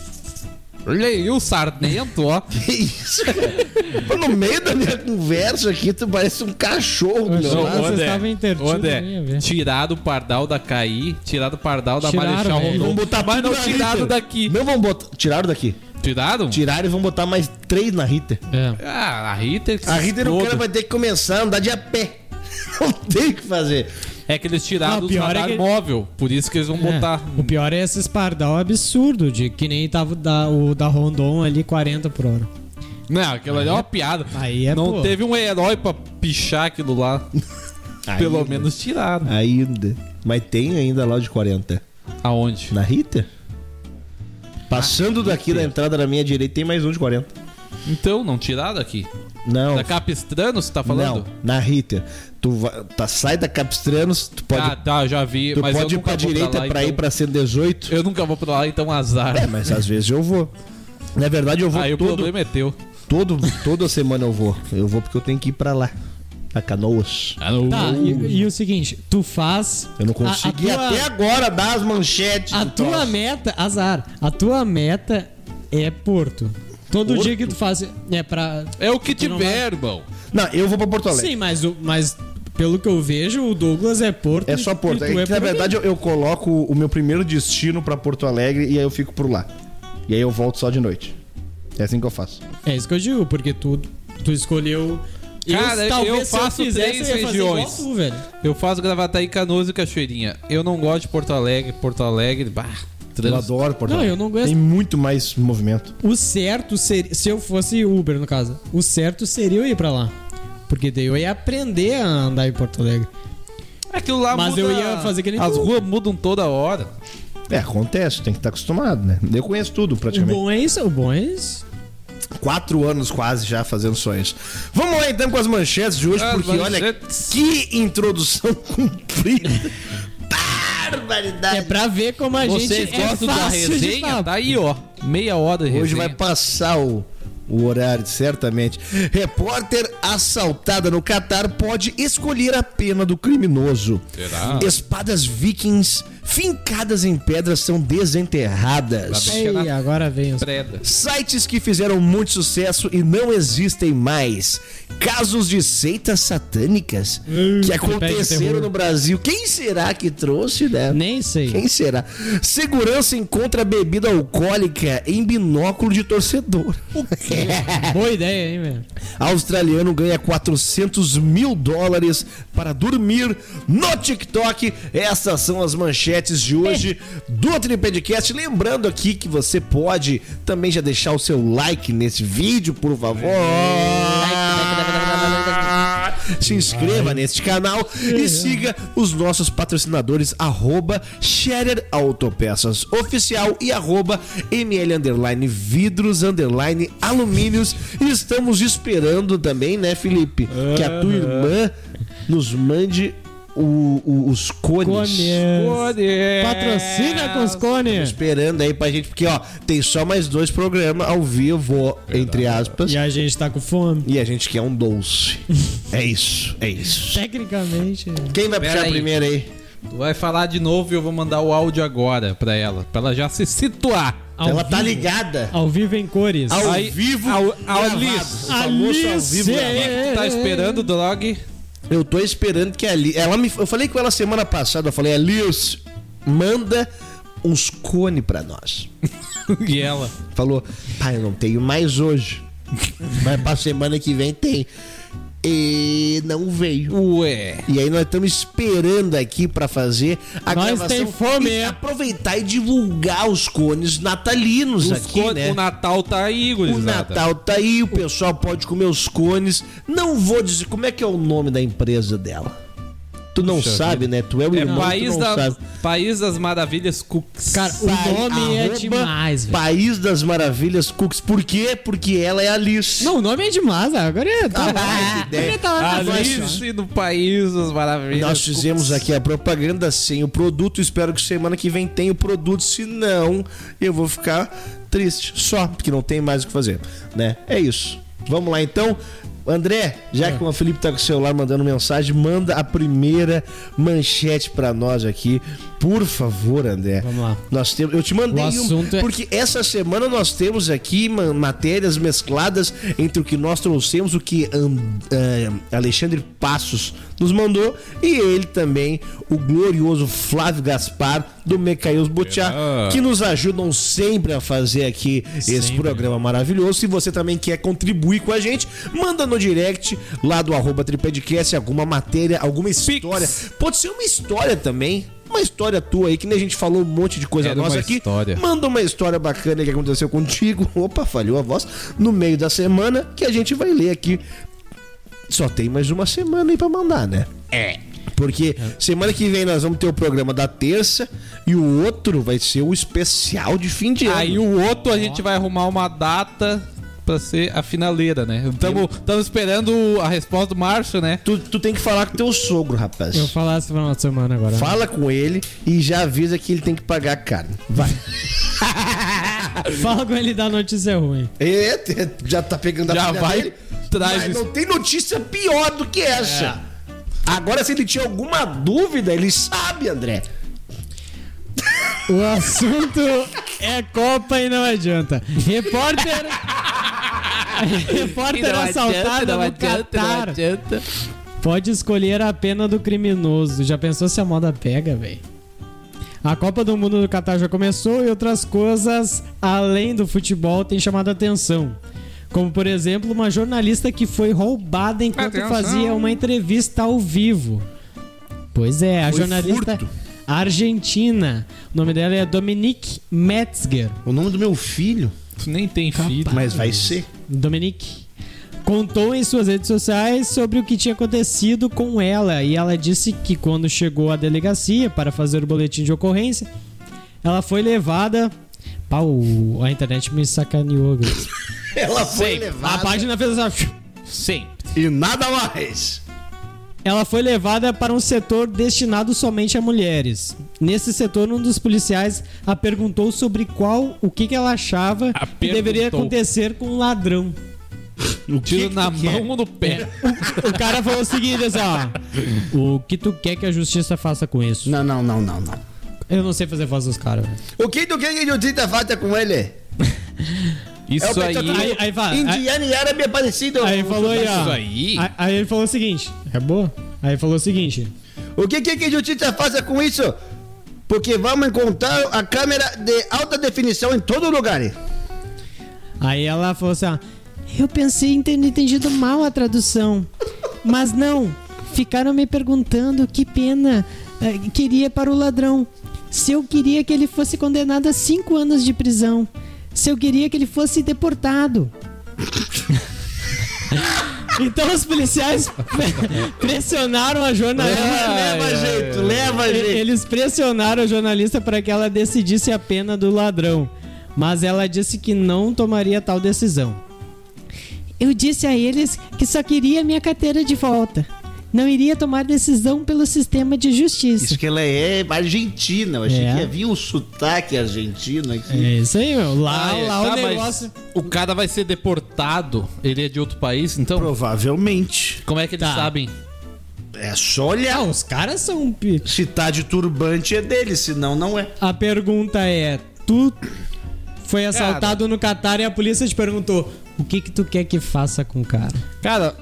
Olha aí o sarnento, ó. Que isso, cara? No meio da minha conversa aqui, tu parece um cachorro meu Não, intertidos, Ô, André, nem ia ver. tirar do pardal da Caí, tirar do pardal da Tiraram, Marechal velho. Rondon. Vamos botar Mas tudo não na Ritter. daqui. Não vamos botar. Tiraram daqui. Tiraram? Tiraram e vão botar mais três na Ritter. É. Ah, a Ritter que A Ritter o exploda. cara vai ter que começar a andar de a pé. Não tem o que fazer. É que eles tiraram Não, o pior é que- móvel. Por isso que eles vão botar. É. O pior é esse pardal absurdo, de que nem tava da, o da Rondon ali 40 por hora. Não, aquilo ali é uma piada. aí é, Não pô. teve um herói pra pichar aquilo lá. Pelo Ainda. menos tiraram. Ainda. Mas tem ainda lá de 40. Aonde? Na Ritter? Passando daqui da entrada da minha direita, tem mais um de 40. Então, não tiraram aqui. Não. Da Capistrano, você tá falando? Não, na Ritter. Tu vai, tá, sai da Capistranos, tu pode, Ah, tá, já vi. tu mas pode eu ir pra direita lá, pra ir então. pra 118. Eu nunca vou pra lá, então azar. É, mas às vezes eu vou. Na verdade, eu vou Aí o todo, problema é teu. todo, toda semana eu vou. Eu vou porque eu tenho que ir pra lá. A Canoas. Não. Tá, e, e o seguinte, tu faz. Eu não a- a consegui tua- até agora dar as manchetes. A tua troço. meta, azar, a tua meta é Porto. Todo Porto? dia que tu faz é pra. É o que tiver, irmão. Não, eu vou pra Porto Alegre. Sim, mas, o, mas pelo que eu vejo, o Douglas é Porto. É e- só Porto. e É que, na verdade, eu, eu coloco o meu primeiro destino pra Porto Alegre e aí eu fico por lá. E aí eu volto só de noite. É assim que eu faço. É isso que eu digo, porque tu, tu escolheu Cara, eu talvez se faço fizesse, três eu regiões. tu, velho. Eu faço Gravataí, Canoas e Cachoeirinha. Eu não gosto de Porto Alegre. Porto Alegre, bah, Eu trans... adoro Porto Não, Alegre. eu não gosto. Tem muito mais movimento. O certo seria. Se eu fosse Uber, no caso, o certo seria eu ir pra lá. Porque daí eu ia aprender a andar em Porto Alegre. Aquilo lá Mas muda... eu ia fazer que nem As ruas mudam toda hora. É, acontece, tem que estar acostumado, né? Eu conheço tudo O praticamente. bom é isso, o bom é isso. Quatro anos quase já fazendo só isso. Vamos lá então com as manchetes de hoje, As porque olha manchetes. que introdução comprida. Barbaridade. É pra ver como a Vocês gente é gostam da fácil de resenha? falar. Tá aí, ó. Meia hora de resenha. Hoje vai passar o, o horário, certamente. Repórter assaltada no Catar pode escolher a pena do criminoso. Será? Espadas vikings fincadas em pedras são desenterradas. Ei, agora vem os. Preda. Sites que fizeram muito sucesso e não existem mais. Casos de seitas satânicas que pede aconteceram no Brasil. Quem será que trouxe, né? Nem sei. Quem será? Segurança encontra bebida alcoólica em binóculo de torcedor. Boa ideia, hein, velho? Australiano ganha 400 mil dólares para dormir no TikTok. Essas são as manchetes de hoje do Tripedcast. Lembrando aqui que você pode também já deixar o seu like nesse vídeo, por favor. Se inscreva neste canal e siga os nossos patrocinadores arroba Scherer Autopeças Oficial e arroba ML Underline Vidros Underline Alumínios. E estamos esperando também, né, Felipe, que a tua irmã nos mande o- o- os cones. Cones. Patrocina com os Tô cones. Esperando aí pra gente, porque ó, tem só mais dois programas ao vivo, entre aspas. E a gente tá com fome. E a gente quer um doce. é isso, é isso. Tecnicamente. Quem vai Pera puxar aí. primeiro aí? Tu vai falar de novo e eu vou mandar o áudio agora pra ela. Pra ela já se situar. Ao Ela tá vivo. ligada. Ao vivo em cores. Ao Aí- vivo, ao- ao gravado. Alice. O famoso ao Alice, vivo gravado. Tá esperando o dog? Eu tô esperando que ali. Ela me, eu falei com ela semana passada, eu falei, Alice, manda uns cone pra nós. e ela? Falou, pai, eu não tenho mais hoje. Mas pra semana que vem tem. E não veio. Ué. E aí nós estamos esperando aqui pra fazer a Nós gravação tem fome, e é? aproveitar e divulgar os cones natalinos Os aqui, co- né? O Natal tá aí, O gurizada. Natal tá aí, o pessoal pode comer os cones. Não vou dizer como é que é o nome da empresa dela. Tu não Puxa sabe, né? Tu é o É irmão, País, tu não da, sabe. País das Maravilhas Cooks. Cara, o Sai, nome é demais, velho. País das Maravilhas Cooks. Por quê? Porque ela é Alice. Não, o nome é demais. Agora é. Tá Ah. Agora tá. Alice no País das Maravilhas Nós fizemos Cooks. aqui a propaganda sem o produto. Espero que semana que vem tenha o produto. Se não, eu vou ficar triste. Só, porque não tem mais o que fazer. Né? É isso. Vamos lá então. André, já que o Felipe tá com o celular mandando mensagem, manda a primeira manchete pra nós aqui. Por favor, André. Vamos lá. Nós temos, eu te mandei um, é- porque essa semana nós temos aqui ma- matérias mescladas entre o que nós trouxemos, o que An- eh, Alexandre Passos nos mandou e ele também, o glorioso Flávio Gaspar do Mecaíus Butiá, Ah. que nos ajudam sempre a fazer aqui esse Sempre. programa maravilhoso. Se você também quer contribuir com a gente, manda no direct lá do arroba Tripedcast alguma matéria, alguma história. Pode ser uma história também. Uma história tua aí, que nem a gente falou um monte de coisa Era nossa uma aqui. história. Manda uma história bacana que aconteceu contigo. Opa, falhou a voz. No meio da semana, que a gente vai ler aqui. Só tem mais uma semana aí pra mandar, né? É. Porque semana que vem nós vamos ter o programa da terça e o outro vai ser o especial de fim de ano. Aí o outro a gente vai arrumar uma data pra ser a finaleira, né? Estamos esperando a resposta do Márcio, né? Tu, tu tem que falar com teu sogro, rapaz. Eu falasse pra uma semana agora. Fala com ele e já avisa que ele tem que pagar a carne. Vai. Fala com ele da notícia ruim. É, te- já tá pegando a Já filha vai, dele. traz Mas isso. não tem notícia pior do que essa. Agora, se ele tinha alguma dúvida, ele sabe, André. O assunto é Copa e não adianta. Repórter. Repórter assaltado no Catar. Pode escolher a pena do criminoso. Já pensou se a moda pega, velho? A Copa do Mundo do Catar já começou e outras coisas além do futebol têm chamado a atenção. Como, por exemplo, uma jornalista que foi roubada enquanto Atenção. fazia uma entrevista ao vivo. Pois é, a Foi jornalista furto. argentina. O nome dela é Dominique Metzger. O nome do meu filho, Tu nem tem filho. mas vai ser. Dominique contou em suas redes sociais sobre o que tinha acontecido com ela e ela disse que quando chegou à delegacia para fazer o boletim de ocorrência, ela foi levada. Pau, a internet me sacaneou. agora. Ela foi Sempre. A levada página fez assim. Sempre. e nada mais. Ela foi levada para um setor destinado somente a mulheres. Nesse setor, um dos policiais a perguntou sobre qual, o que, que ela achava A que deveria perguntou. acontecer com um ladrão. O Tiro que na que tu quer? mão ou no pé. O cara falou o seguinte, assim, ó. O que tu quer que a justiça faça com isso? Não, não, não, não, não. Eu não sei fazer voz dos caras, velho. O que tu quer que eu te faça com ele? Isso É o aí. Aí, aí, vai, aí, Indiano e árabe é parecido. aí falou aí, ó. Isso aí. Aí, aí ele falou o seguinte. É boa? Aí ele falou o seguinte. O que que a justiça faça com isso? Porque vamos encontrar a câmera de alta definição em todo lugar. Aí ela falou assim, ó. Eu pensei em ter entendido mal a tradução. Mas não. Ficaram me perguntando que pena eh, queria para o ladrão. Se eu queria que ele fosse condenado a cinco anos de prisão. Se eu queria que ele fosse deportado. então os policiais pressionaram a jornalista. leva ai, jeito, ai. leva jeito. Eles pressionaram a jornalista para que ela decidisse a pena do ladrão, mas ela disse que não tomaria tal decisão. Eu disse a eles que só queria minha carteira de volta. Não iria tomar decisão pelo sistema de justiça. Isso que ela é argentina. Eu achei É. que havia um sotaque argentino aqui. É isso aí, meu. Lá, Ah, é, lá tá, o negócio. O cara vai ser deportado. Ele é de outro país, então. Provavelmente. Como é que eles Tá. sabem? É só olhar. Ah, os caras são. pi- Se tá de turbante é dele, senão não é. A pergunta é: tu foi assaltado no Catar e a polícia te perguntou: o que que tu quer que faça com o cara? Cara,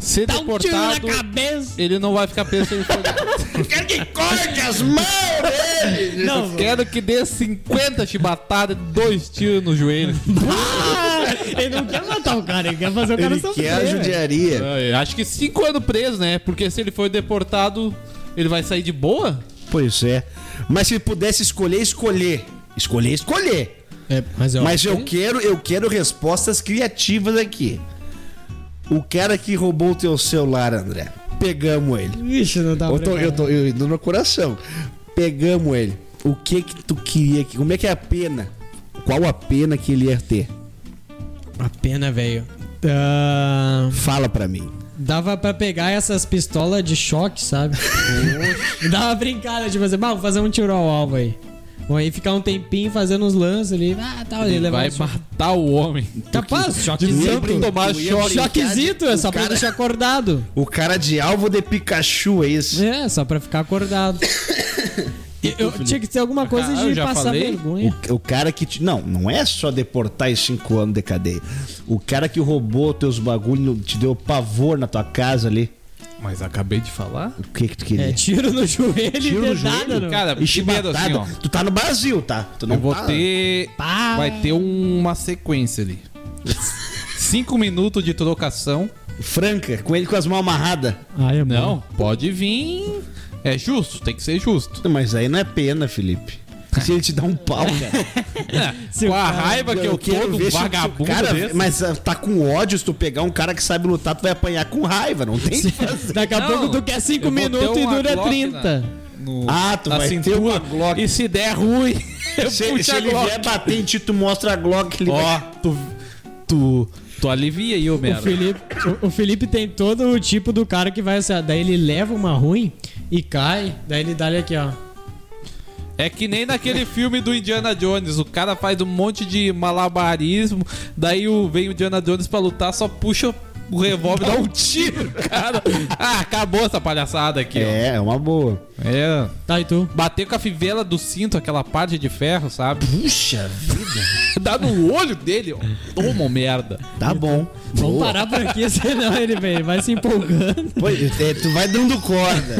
ser Dá um tiro na deportado. cabeça! Ele não vai ficar preso se ele for Eu quero que corte as mãos dele. Não, Quero que dê 50 chibatadas e dois tiros no joelho. Ah, ele não quer matar o cara, ele quer fazer o cara Ele sofrer. quer a judiaria. É, Acho que 5 anos preso, né? Porque se ele for deportado, ele vai sair de boa? Pois é. Mas se pudesse escolher, escolher. Escolher, escolher. É, mas eu, Mas eu que- quero, eu quero respostas criativas aqui. O cara que roubou o teu celular, André. Pegamos ele. Ixi, não tá Eu tô, eu tô eu indo no coração. Pegamos ele. O que que tu queria? que- Como é que é a pena? Qual a pena que ele ia ter? A pena, velho. Ah, Fala pra mim. dava pra pegar essas pistolas de choque, sabe? Dava brincada, assim, "Bah, vou fazer um tiro ao alvo aí. Vou aí ficar um tempinho fazendo uns lances ali. Ah, tal, ele levar vai um matar o homem. Capaz, Tu ia choquezito. tomar choque. Choquezito, é só o pra cara- deixar acordado. O cara de alvo de Pikachu, é isso? É, só pra ficar acordado. Eu, eu- tinha que ter alguma coisa Ah, de já passar falei? vergonha. O, o cara que te. Não, não é só deportar em cinco anos de cadeia. O cara que roubou teus bagulho, te deu pavor na tua casa ali. Mas acabei de falar. O que que tu queria? É, tiro no joelho Tiro e no dedada, joelho? não. Cara, E primeiro assim, chibatada. ó. Tu tá no Brasil, tá? Tu não Eu vou tá- ter. Pá. Vai ter uma sequência ali. Cinco minutos de trocação. Franca, com ele com as mãos amarradas. Ai, é bom. Não, pode vir. É justo, tem que ser justo. Mas aí não é pena, Felipe. Se ele te dá um pau, cara. Se Com o a raiva que eu, tô quero do ver o vagabundo cara, desse. Mas ah, tá com ódio, se tu pegar um cara que sabe lutar, tu vai apanhar com raiva, não tem o. Daqui a Não, pouco tu quer 5 eu vou ter minutos e dura Glock 30. no- Ah, tu vai ter uma Glock. E se der ruim, eu Se, puxo se a ele Glock. vier bater em ti, tu mostra a Glock. Ele Ó, vai... tu, tu, tu alivia aí, ô O merda. Felipe, o, o Felipe tem todo o tipo do cara que vai assim, daí ele leva uma ruim e cai, daí ele dá ali aqui, ó. É que nem naquele filme do Indiana Jones, o cara faz um monte de malabarismo, daí o, vem o Indiana Jones pra lutar, só puxa o revólver dá um tiro, cara. Ah, acabou essa palhaçada aqui, É, é uma boa. É. Tá, e tu? Bater com a fivela do cinto, aquela parte de ferro, sabe? Puxa vida. Dá no olho dele, ó. Toma, merda. Tá bom. Vamos Boa. parar por aqui, senão ele, vem, vai se empolgando. Pois, é, tu vai dando corda.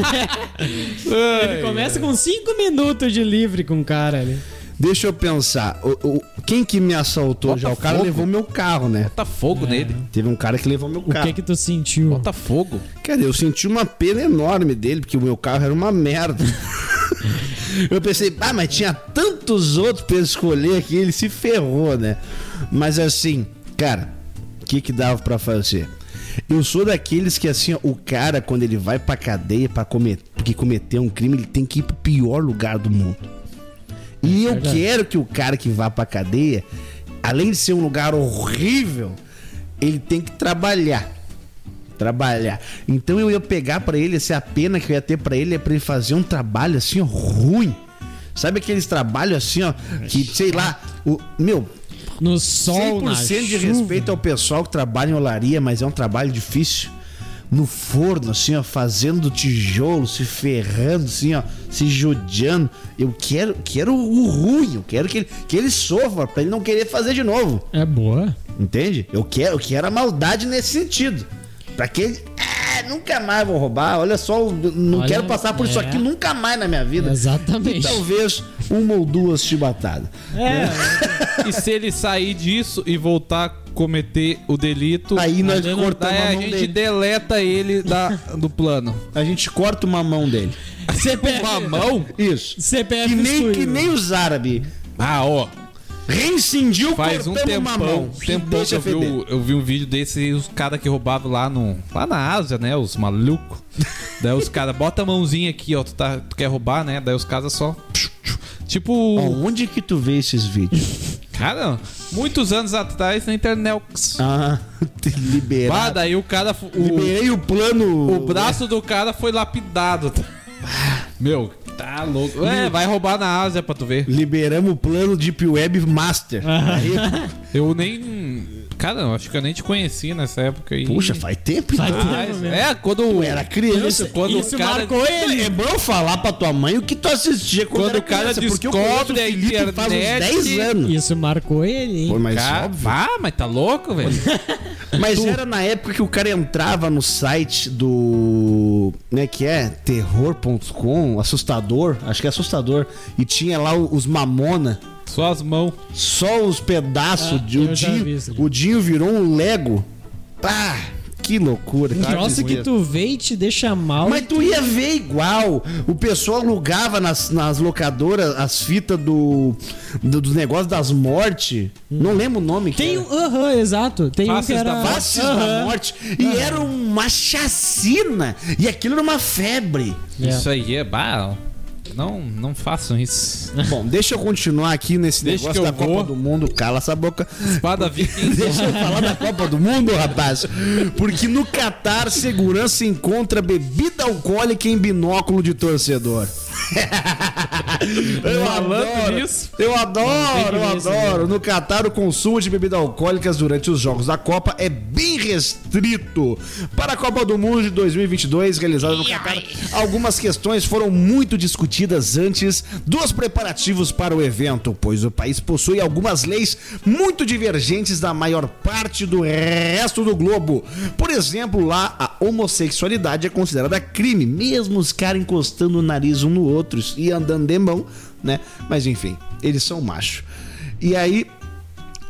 Ele começa com 5 minutos de livre com o cara ali. Deixa eu pensar. O, o- quem que me assaltou Bota já? O cara fogo. levou meu carro, né? Bota fogo nele. Teve um cara que levou meu O carro. que que tu sentiu? Bota fogo. Cara, eu senti uma pena enorme dele, porque o meu carro era uma merda. Eu pensei, ah, mas tinha tantos outros pra escolher aqui, ele se ferrou, né? Mas assim, cara, o que que dava pra fazer? Eu sou daqueles que, assim, ó, o cara, quando ele vai pra cadeia pra cometer, porque cometeu um crime, ele tem que ir pro pior lugar do mundo. E eu verdade. quero que o cara que vá pra cadeia, além de ser um lugar horrível, ele tem que trabalhar. Trabalhar. Então eu ia pegar pra ele, essa é a pena que eu ia ter pra ele é pra ele fazer um trabalho assim, ó, ruim. Sabe aqueles trabalhos assim, ó, que sei lá, o meu, No sol, na 100% de chuva. respeito ao pessoal que trabalha em olaria, mas é um trabalho difícil. No forno, assim, ó, fazendo tijolo, se ferrando, assim, ó, se judiando. Eu quero, quero o ruim, eu quero que ele, que ele sofra, pra ele não querer fazer de novo. É boa. Entende? Eu quero, eu quero a maldade nesse sentido. Pra que. Ah, nunca mais vou roubar. Olha só, não Olha, quero passar por isso é. aqui nunca mais na minha vida. Exatamente. E talvez uma ou duas chibatadas. É, E se ele sair disso e voltar a cometer o delito, Aí nós não- cortamos daí a a mão gente dele. deleta ele da, do plano. A gente corta uma mão dele. CPF. Uma mão? Isso. CPF Que nem, excluído. que nem os árabes. Ah, ó. Reincindiu, Faz um tempão, mão. tempão que Deixa eu vi, feder. o- eu vi um vídeo desse e os caras que roubavam lá no lá na Ásia, né? Os malucos. Daí os caras, bota a mãozinha aqui, ó. Tu, tá, tu quer roubar, né? Daí os caras só. Tipo. Onde que tu vê esses vídeos? Cara, muitos anos atrás na internet. Ah, liberado. daí o cara. O, Liberei o plano. o braço do cara foi lapidado. Meu, tá louco. É, vai roubar na Ásia pra tu ver. Liberamos o plano Deep Web Master. Aí, Eu nem. Cara, eu acho que eu nem te conheci nessa época aí. puxa, faz tempo Faz então. tempo. É, quando. Eu era criança. Isso, quando Isso o cara. marcou ele. É bom falar pra tua mãe o que tu assistia quando, Quando era o cara criança, porque eu conheço descobre o a Felipe faz uns internet- 10 anos. Isso marcou ele, Pô, hein? mas Cara, óbvio. ah, mas tá louco, velho? Mas era na época que o cara entrava no site do. Né, que é? Terror.com, assustador, acho que é assustador. E tinha lá os mamona, Só as mãos. só os pedaços. Ah, de, o, Dinho, vi o Dinho virou um Lego. Pá! Que loucura. Um que troço que desgraça. tu vê e te deixa mal. Mas tu ia ver igual. O pessoal alugava nas, nas locadoras as fitas do, do- dos negócios das mortes. Não lembro o nome. que Tem era. um. Aham, exato. Tem um Faces que era. da Faces Aham. da morte. E era uma chacina. E aquilo era uma febre. É. Isso aí é. Bah, não, não façam isso. Bom, deixa eu continuar aqui nesse Deixa negócio da Copa vou. do Mundo. Cala essa boca. Espada viking. Deixa eu falar da Copa do Mundo, rapaz. Porque no Catar, segurança encontra bebida alcoólica em binóculo de torcedor. Eu adoro. nisso. Eu adoro, eu isso adoro. No Catar, o consumo de bebidas alcoólicas durante os Jogos da Copa é bem restrito. Para a Copa do Mundo de 2022, realizada no Catar, algumas questões foram muito discutidas antes dos preparativos para o evento, pois o país possui algumas leis muito divergentes da maior parte do resto do globo. Por exemplo, lá a homossexualidade é considerada crime, mesmo os caras encostando o nariz um no outro e andando de mão, né? Mas enfim, eles são machos. E aí,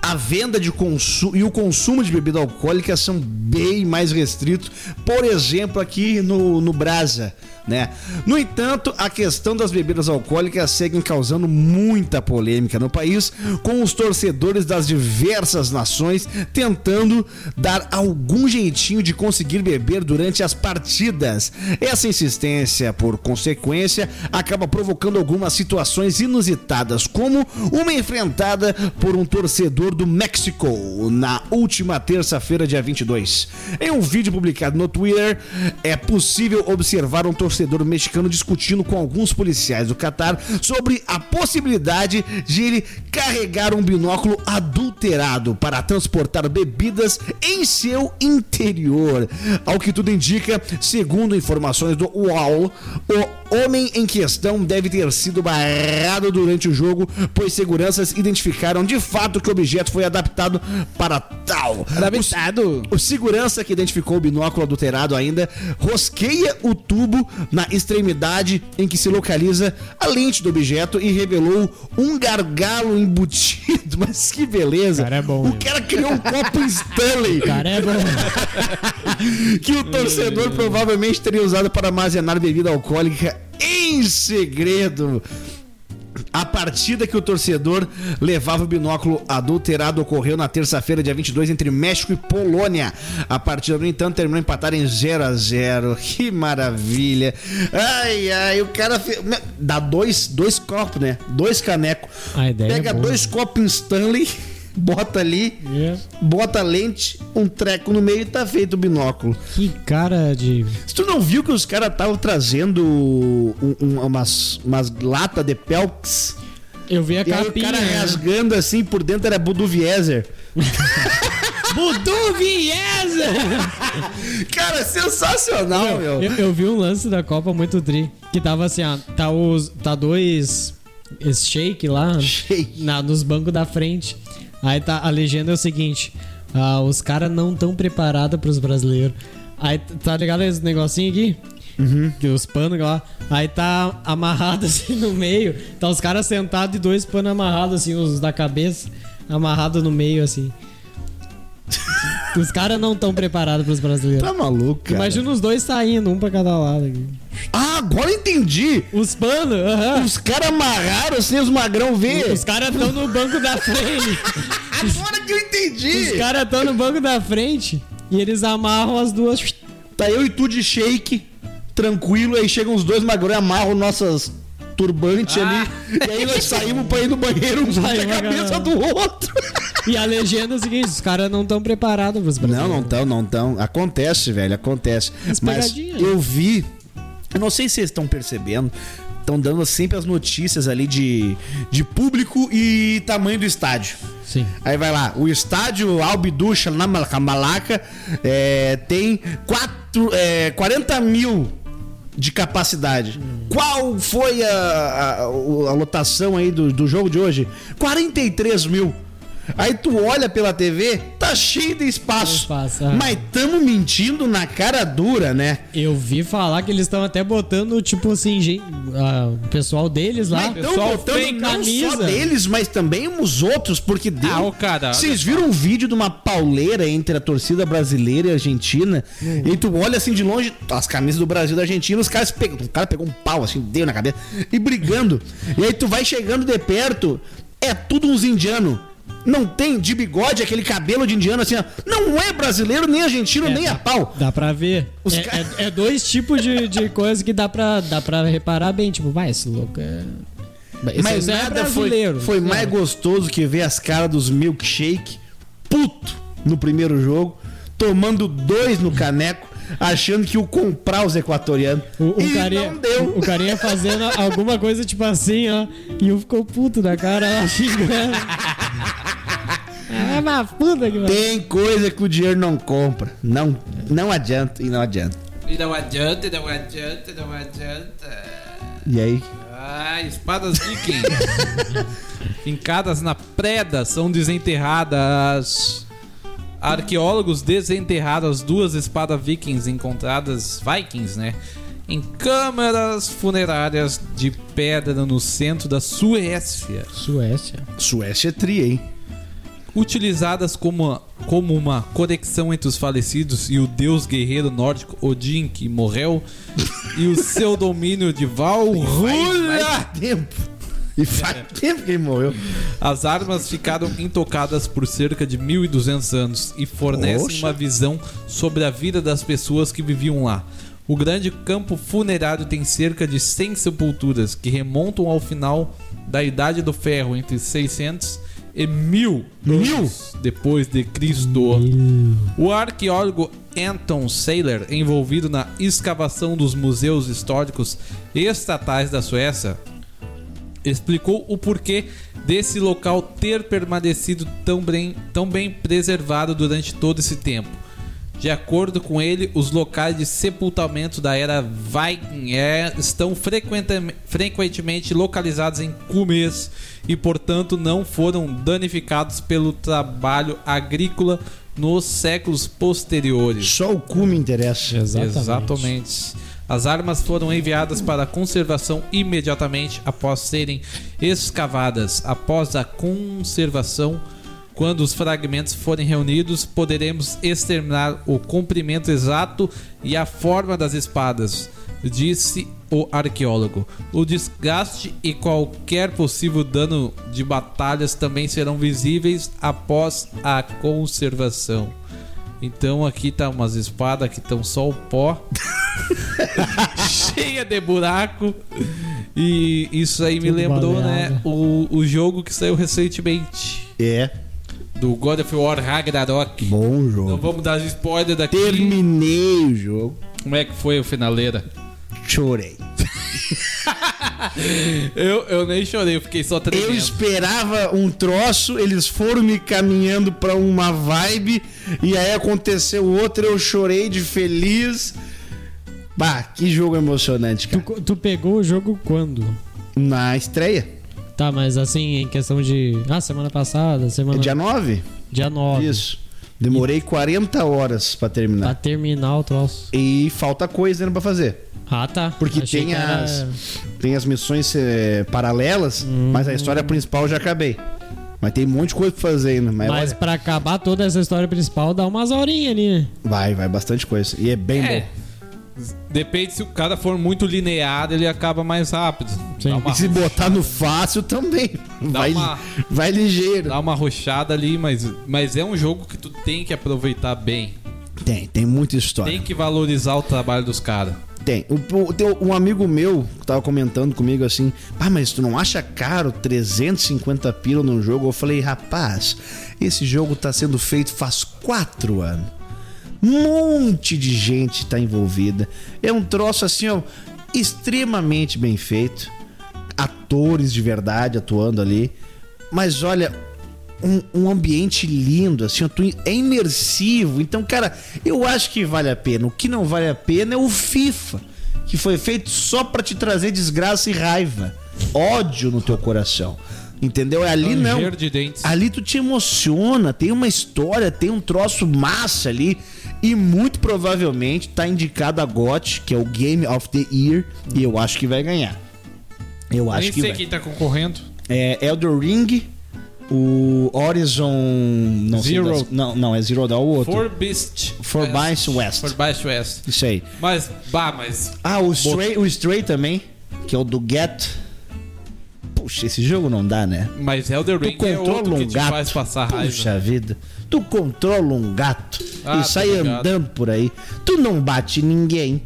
a venda de consumo e o consumo de bebida alcoólica são bem mais restritos, por exemplo, aqui no, no Brasa, né? No entanto, a questão das bebidas alcoólicas seguem causando muita polêmica no país, com os torcedores das diversas nações tentando dar algum jeitinho de conseguir beber durante as partidas. Essa insistência, por consequência, acaba provocando algumas situações inusitadas, como uma enfrentada por um torcedor do México na última terça-feira, dia 22. Em um vídeo publicado no Twitter, é possível observar um torcedor mexicano discutindo com alguns policiais do Catar sobre a possibilidade de ele carregar um binóculo adulterado para transportar bebidas em seu interior. Ao que tudo indica, segundo informações do UOL, o homem em questão deve ter sido barrado durante o jogo, pois seguranças identificaram de fato que o objeto foi adaptado para tal oficial. O, o segurança que identificou o binóculo adulterado ainda rosqueia o tubo na extremidade em que se localiza a lente do objeto e revelou um gargalo embutido. Mas que beleza! Cara, é bom, o cara criou um copo Stanley Cara, é bom. que o torcedor provavelmente teria usado para armazenar bebida alcoólica em segredo. A partida que o torcedor levava o binóculo adulterado ocorreu na terça-feira, dia 22, entre México e Polônia. A partida, no entanto, terminou empatado em 0 a 0 Que maravilha! Ai, ai, o cara fe... dá dois, dois copos, né? Dois canecos. É Pega boa. dois copos Stanley, bota ali, É. bota lente, um treco no meio e tá feito o binóculo. Que cara de. Se tu não viu que os caras estavam trazendo um- um- umas, umas latas de Pelks Eu vi a e aí o capinha. cara né? rasgando assim por dentro era Budweiser. Budu Viesa! Cara, sensacional, meu. Eu, eu vi um lance da Copa muito tri. Que tava assim, ó. Tá, os, tá dois esse shake lá Shake. na, nos bancos da frente. Aí tá, a legenda é o seguinte: ah, os caras não tão preparados pros brasileiros. Aí tá ligado esse negocinho aqui? Que os panos lá. Aí tá amarrado assim no meio. Tá os caras sentados e dois panos amarrados assim, os da cabeça, amarrado no meio assim. Os caras não tão preparados pros brasileiros. Tá maluco, cara. Imagina os dois saindo, um pra cada lado. aqui. Ah, agora eu entendi. Os panos, aham. Os caras amarraram assim, os magrão vê. Os caras estão no banco da frente. Agora que eu entendi. Os caras estão no banco da frente e eles amarram as duas. Tá eu e tu de shake, tranquilo, aí chegam os dois magrão e amarram nossas turbantes ali. E aí nós saímos pra ir no banheiro, um Vai, na vai, cabeça do outro. E a legenda é o seguinte: os caras não estão preparados pros Não, brasileiros. não tão, não tão. Acontece, velho, acontece. As Mas eu vi, eu não sei se vocês estão percebendo, estão dando sempre as notícias ali de, de público e tamanho do estádio. Sim. Aí vai lá, o estádio Albiducha na Malaca é, tem quatro, é, 40 mil de capacidade. Qual foi a, a, a lotação aí do, do jogo de hoje? 43 mil. Aí tu olha pela TV, tá cheio de espaço. Espaço, ah. Mas tamo mentindo na cara dura, né? Eu vi falar que eles estão até botando, tipo assim, gente, ah, o pessoal deles lá. Mas estão pessoal botando não só deles, mas também os outros, porque deu. Ah, cara, Vocês viram um vídeo de uma pauleira entre a torcida brasileira e Argentina? E tu olha assim de longe, as camisas do Brasil e da Argentina, os caras pegam. Um cara pegou um pau assim, deu na cabeça, e brigando. e aí tu vai chegando de perto, é tudo uns indianos. Não tem de bigode aquele cabelo de indiano assim, ó. Não é brasileiro, nem argentino, nem a pau. Dá pra ver. É, ca- é- é dois tipos de, de coisa que dá pra, dá pra reparar bem. Tipo, vai, esse louco é. Esse, Mas é nada foi, brasileiro. foi É. mais gostoso que ver as caras dos milkshake puto no primeiro jogo, tomando dois no caneco, achando que iam comprar os equatorianos. O, o e carinha, não deu. o carinha fazendo alguma coisa tipo assim, ó. E um ficou puto da cara lá xingando. É uma puta que vai. Tem coisa que o dinheiro não compra. Não, não adianta e não adianta. E não adianta, não adianta, não adianta. E aí? Ah, espadas viking. Fincadas na preda são desenterradas. Arqueólogos desenterraram as duas espadas vikings encontradas, vikings, né? Em câmaras funerárias de pedra no centro da Suécia. Suécia. Suécia é tri, hein? Utilizadas como, como uma conexão entre os falecidos e o deus guerreiro nórdico Odin, que morreu, e o seu domínio de Valhalla. Tempo. E faz tempo que ele morreu. As armas ficaram intocadas por cerca de 1200 anos e fornecem uma visão sobre a vida das pessoas que viviam lá. O grande campo funerário tem cerca de 100 sepulturas que remontam ao final da Idade do Ferro, entre 600 e 1000 Mil? anos depois de Cristo. O arqueólogo Anton Saylor, envolvido na escavação dos museus históricos estatais da Suécia, explicou o porquê desse local ter permanecido tão bem, tão bem preservado durante todo esse tempo. De acordo com ele, os locais de sepultamento da era Viking é- estão frequentemente localizados em cumes e, portanto, não foram danificados pelo trabalho agrícola nos séculos posteriores. Só o cu me interessa. Exatamente. Exatamente. As armas foram enviadas para conservação imediatamente após serem escavadas. Após a conservação, quando os fragmentos forem reunidos, poderemos exterminar o comprimento exato e a forma das espadas, disse o arqueólogo. O desgaste e qualquer possível dano de batalhas também serão visíveis após a conservação. Então aqui tá umas espadas que estão só o pó, cheia de buraco. E isso aí me Tudo lembrou, baleado. né, o, o jogo que saiu recentemente É, do God of War Ragnarok. bom Não jogo. vamos dar spoiler daqui. Terminei o jogo. Como é que foi o finaleira? Chorei. Eu, eu nem chorei, eu fiquei só Eu tremendo. esperava um troço, eles foram me caminhando pra uma vibe e aí aconteceu outra, eu chorei de feliz. Bah, que jogo emocionante, Tu, cara. tu pegou o jogo quando? Na estreia, Tá, mas assim, em questão de. Ah, semana passada, semana. dia 9? Dia 9. Isso. Demorei 40 horas pra Pra terminar. terminar o troço. E falta coisa ainda pra fazer. Ah, tá. Porque Achei tem era- as, tem as missões eh, paralelas, mas a história principal eu já acabei. Mas tem um monte de coisa pra fazer ainda. Mas, Mas olha, pra acabar toda essa história principal, dá umas horinhas ali, né? vai, vai bastante coisa. E é bem É. bom. Depende se o cara for muito linear, ele acaba mais rápido. Sim. Dá E se botar no fácil também. Vai, uma- vai ligeiro. dá uma rochada ali, mas, mas é um jogo que tu tem que aproveitar bem. Tem, tem muita história. Tem que valorizar o trabalho dos caras. Tem. O, o- teu- um amigo meu tava comentando comigo assim: Ah, mas tu não acha caro 350 pila no jogo? Eu falei, rapaz, esse jogo tá sendo feito faz quatro anos. Monte de gente tá envolvida. É um troço assim, ó, extremamente bem feito. Atores de verdade atuando ali. Mas olha, um, um ambiente lindo, assim, é imersivo. Então, cara, eu acho que vale a pena. O que não vale a pena é o FIFA, que foi feito só pra te trazer desgraça e raiva, ódio no teu coração. Entendeu? É ali não. Ali tu te emociona, tem uma história, tem um troço massa ali. E muito provavelmente tá indicado a GOT, que é o Game of the Year, e eu acho que vai ganhar. Eu acho Nem que sei vai. quem tá concorrendo. É Elder Ring, o Horizon. Não Zero. das- não, não, é Zero Dawn, o outro. For Beast. For Beast West. For West. Isso aí. Mas, bah, mas. Ah, o Stray, o Stray também, que é o do Get. Puxa, esse jogo não dá, né? Mas Elder Ring é outro que um te gato. faz passar raiva. Puxa vida. Tu controla um gato Ah, e tô sai ligado. andando por aí. Tu não bate ninguém.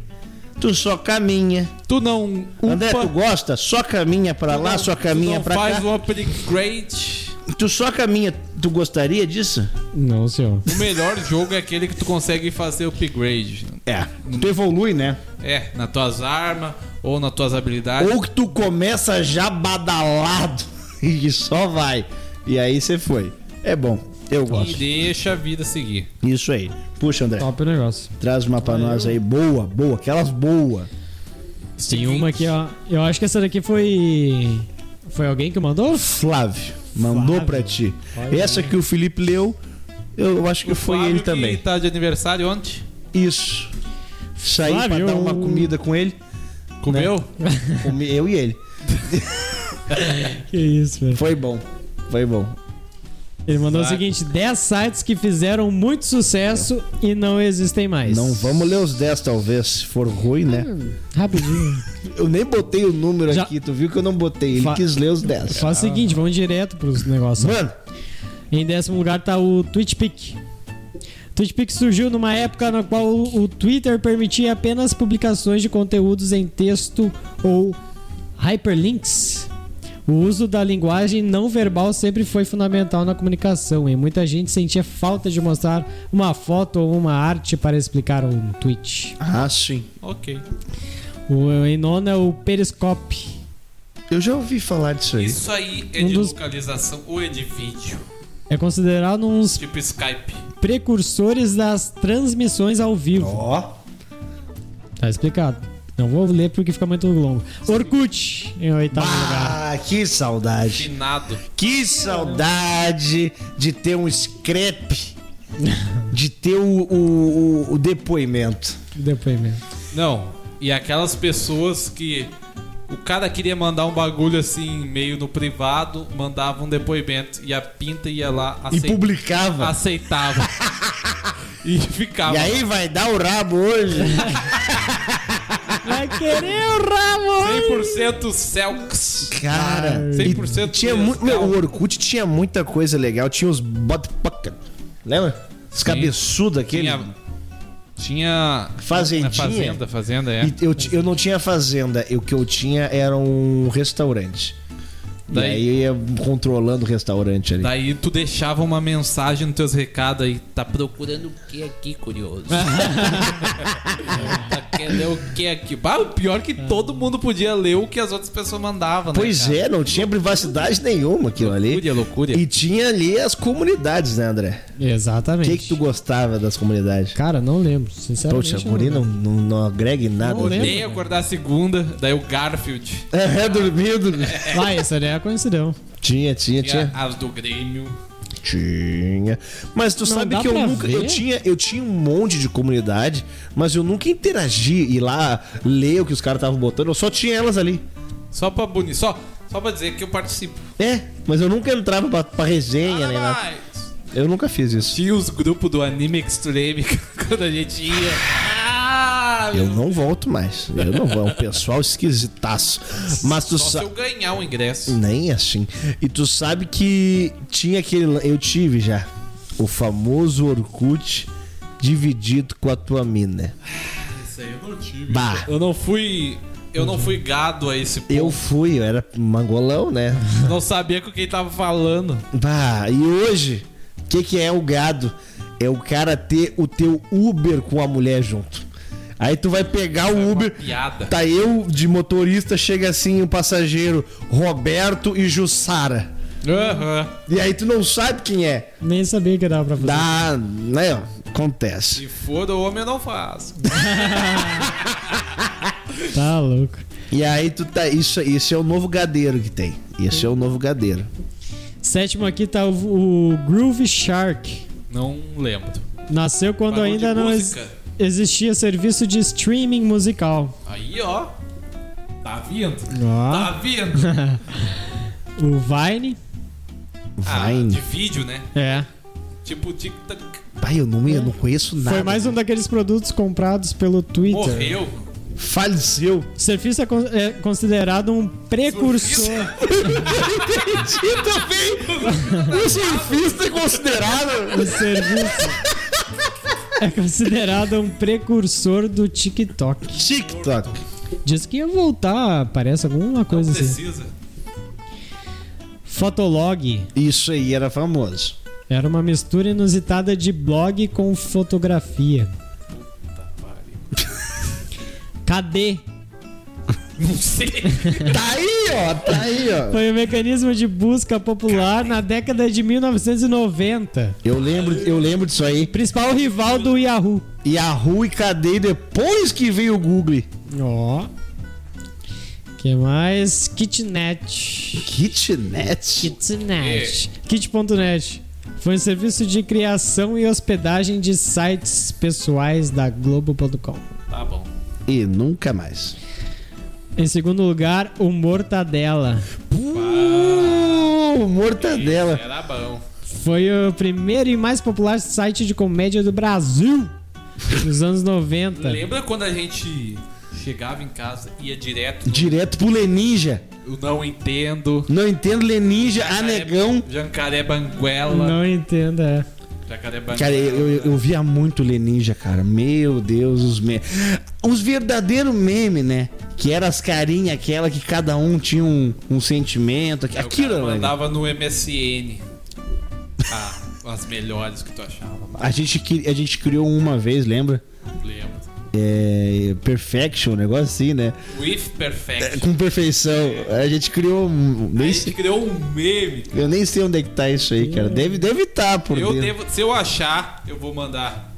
Tu só caminha. Tu não upa, André, tu gosta? Só caminha pra tu lá, não- só caminha não pra faz cá. um upgrade. Tu só caminha. Tu gostaria disso? Não, senhor. O melhor jogo é aquele que tu consegue fazer upgrade. É. Tu evolui, né? É, nas tuas armas ou nas tuas habilidades. Ou que tu começa já badalado e só vai. E aí você foi. É bom. Eu E gosto. deixa a vida seguir. Isso aí. Puxa, André. Top o negócio. Traz uma pra nós aí. Boa, boa. Aquelas boa. Tem uma aqui, ó. Eu acho que essa daqui foi. Foi alguém que mandou? Flávio. Mandou Flávio. pra ti. Olha Essa que o Felipe leu, eu acho que foi Flávio ele que também. tá de aniversário ontem. Isso. Saí pra Flávio. dar uma comida com ele. Comeu? Comi- Eu e ele. Que isso, velho. Foi bom. Foi bom. Ele mandou o seguinte: 10 sites que fizeram muito sucesso e não existem mais. Não vamos ler os 10, talvez. Se for ruim, né? Rapidinho. Eu nem botei o número Já- aqui. Tu viu que eu não botei. Ele Fa- quis ler os 10. Faz o seguinte, vamos direto pros negócios. Mano, Em décimo lugar tá o TwitchPic. TwitchPic surgiu numa época na qual o Twitter permitia apenas publicações de conteúdos em texto ou hyperlinks. O uso da linguagem não verbal sempre foi fundamental na comunicação e muita gente sentia falta de mostrar uma foto ou uma arte para explicar um tweet. Ah, sim. Ok. O em nono é o Periscope. Eu já ouvi falar disso aí. Isso aí é Um de dos- localização ou é de vídeo? É considerado um dos Tipo Skype. precursores das transmissões ao vivo. Ó. Tá explicado. Não vou ler porque fica muito longo. Orkut, em oitavo lugar. Ah, que saudade. Finado. Que saudade de ter um scrap de ter o, o, o- depoimento. Depoimento. Não, e aquelas pessoas que o cara queria mandar um bagulho assim, meio no privado, mandava um depoimento e a pinta ia lá, E acei- publicava. aceitava. e ficava. E aí vai dar o rabo hoje. Vai querer o rabo! 100% Celx. Cara, 100% e tinha muito. Meu, o Orkut tinha muita coisa legal. Tinha os botpucker. Lembra? Os cabeçudos aquele. Tinha. Tinha. Fazendinha? Fazenda, fazenda, é. E eu, eu não tinha fazenda, o que eu tinha era um restaurante. Daí- E aí controlando o restaurante ali. Daí tu deixava uma mensagem nos teus recados aí. Tá procurando o que aqui, curioso? tá querendo o que aqui? O pior é que todo mundo podia ler o que as outras pessoas mandavam, né? Pois cara? é, não tinha privacidade nenhuma aquilo ali. Loucura, loucura. E tinha ali as comunidades, né, André? O Exatamente. que, que tu gostava das comunidades? Cara, não lembro. Sinceramente. Poxa, guri não, não, não agrega em nada. Não lembro. Odeia acordar segunda, daí o Garfield. É, dormindo. Ah, essa ali é a coincidão. Tinha, tinha, Tinha tinha. as do Grêmio. Tinha. Mas tu Não sabe que eu nunca. ver? Eu tinha, eu tinha um monte de comunidade, mas eu nunca interagi e lá ler o que os caras estavam botando. Eu só tinha elas ali. Só pra bonito. Só, só pra dizer que eu participo. É, mas eu nunca entrava pra, pra resenha nem nada. Eu nunca fiz isso. Tinha os grupos do Anime Extreme quando a gente ia. Ah, Eu não volto mais. Eu não vou. É um pessoal esquisitaço. Mas tu Só se sabe. eu ganhar o ingresso. Nem assim. E tu sabe que tinha aquele. Eu tive já. O famoso Orkut dividido com a tua mina. Isso aí eu não tive. Bah. Eu não fui. Eu não fui gado a esse ponto. Eu fui, eu era mangolão, né? não sabia com quem tava falando. Bah, e hoje, o que, que é o gado? É o cara ter o teu Uber com a mulher junto. Aí tu vai pegar o Uma Uber. piada. Tá eu de motorista, chega assim o passageiro Roberto e Jussara. Aham. E aí tu não sabe quem é. Nem sabia que dava pra fazer. Dá, né? Acontece. Se for do homem, eu não faço. Tá louco. E aí tu tá. Isso, isso é o novo gadeiro que tem. Esse é o novo gadeiro. Sétimo aqui tá o, o Groove Shark. Não lembro. Nasceu quando ainda não ex- existia serviço de streaming musical. Aí, ó. Tá vindo. Ó. Tá vindo. O Vine. Ah, Vine. de vídeo, né? É. Tipo, TikTok. Pai, eu não, eu não conheço nada. Foi mais um daqueles produtos comprados pelo Twitter. Morreu. Faleceu. O surfista é é considerado um precursor. Entendi também. O surfista é considerado. O serviço é considerado um precursor do TikTok. TikTok. Diz que ia voltar, parece alguma coisa assim. Precisa. Fotolog Isso aí era famoso. era uma mistura inusitada de blog com fotografia. Cadê? Não sei. Tá aí, ó. Tá aí, ó. Foi um mecanismo de busca popular na década de 1990. Eu lembro, eu lembro disso aí. Principal rival do Yahoo. Yahoo e cadê depois que veio o Google? Ó. que mais? Kitnet. Kitnet. Kitnet. Kit.net. Foi um serviço de criação e hospedagem de sites pessoais da Globo.com. Tá bom. E nunca mais. Em segundo lugar, o Mortadela. Uh, mortadela. Era bom. Foi o primeiro e mais popular site de comédia do Brasil nos anos 90. Lembra quando a gente chegava em casa, ia direto no Direto pro Leninja. Eu Não Entendo, Não entendo Leninja, Anegão. Jacaré Banguela. Não entendo, é. Jacaré Banguela. Cara, eu, eu, eu via muito Leninja, cara. Meu Deus, os memes. Os verdadeiros memes, né? Que eram as carinhas, aquela que cada um tinha um, um sentimento. O Aquilo cara mandava no MSN. Ah, as melhores que tu achava. A gente, a gente criou uma vez, lembra? Lembro. É, Perfection, um negócio assim, né? With Perfect. Com perfeição. A gente criou. um- A Nem gente sei- criou um meme. eu nem sei onde é que tá isso aí, cara. Deve estar deve tá por Eu devo, se eu achar, eu vou mandar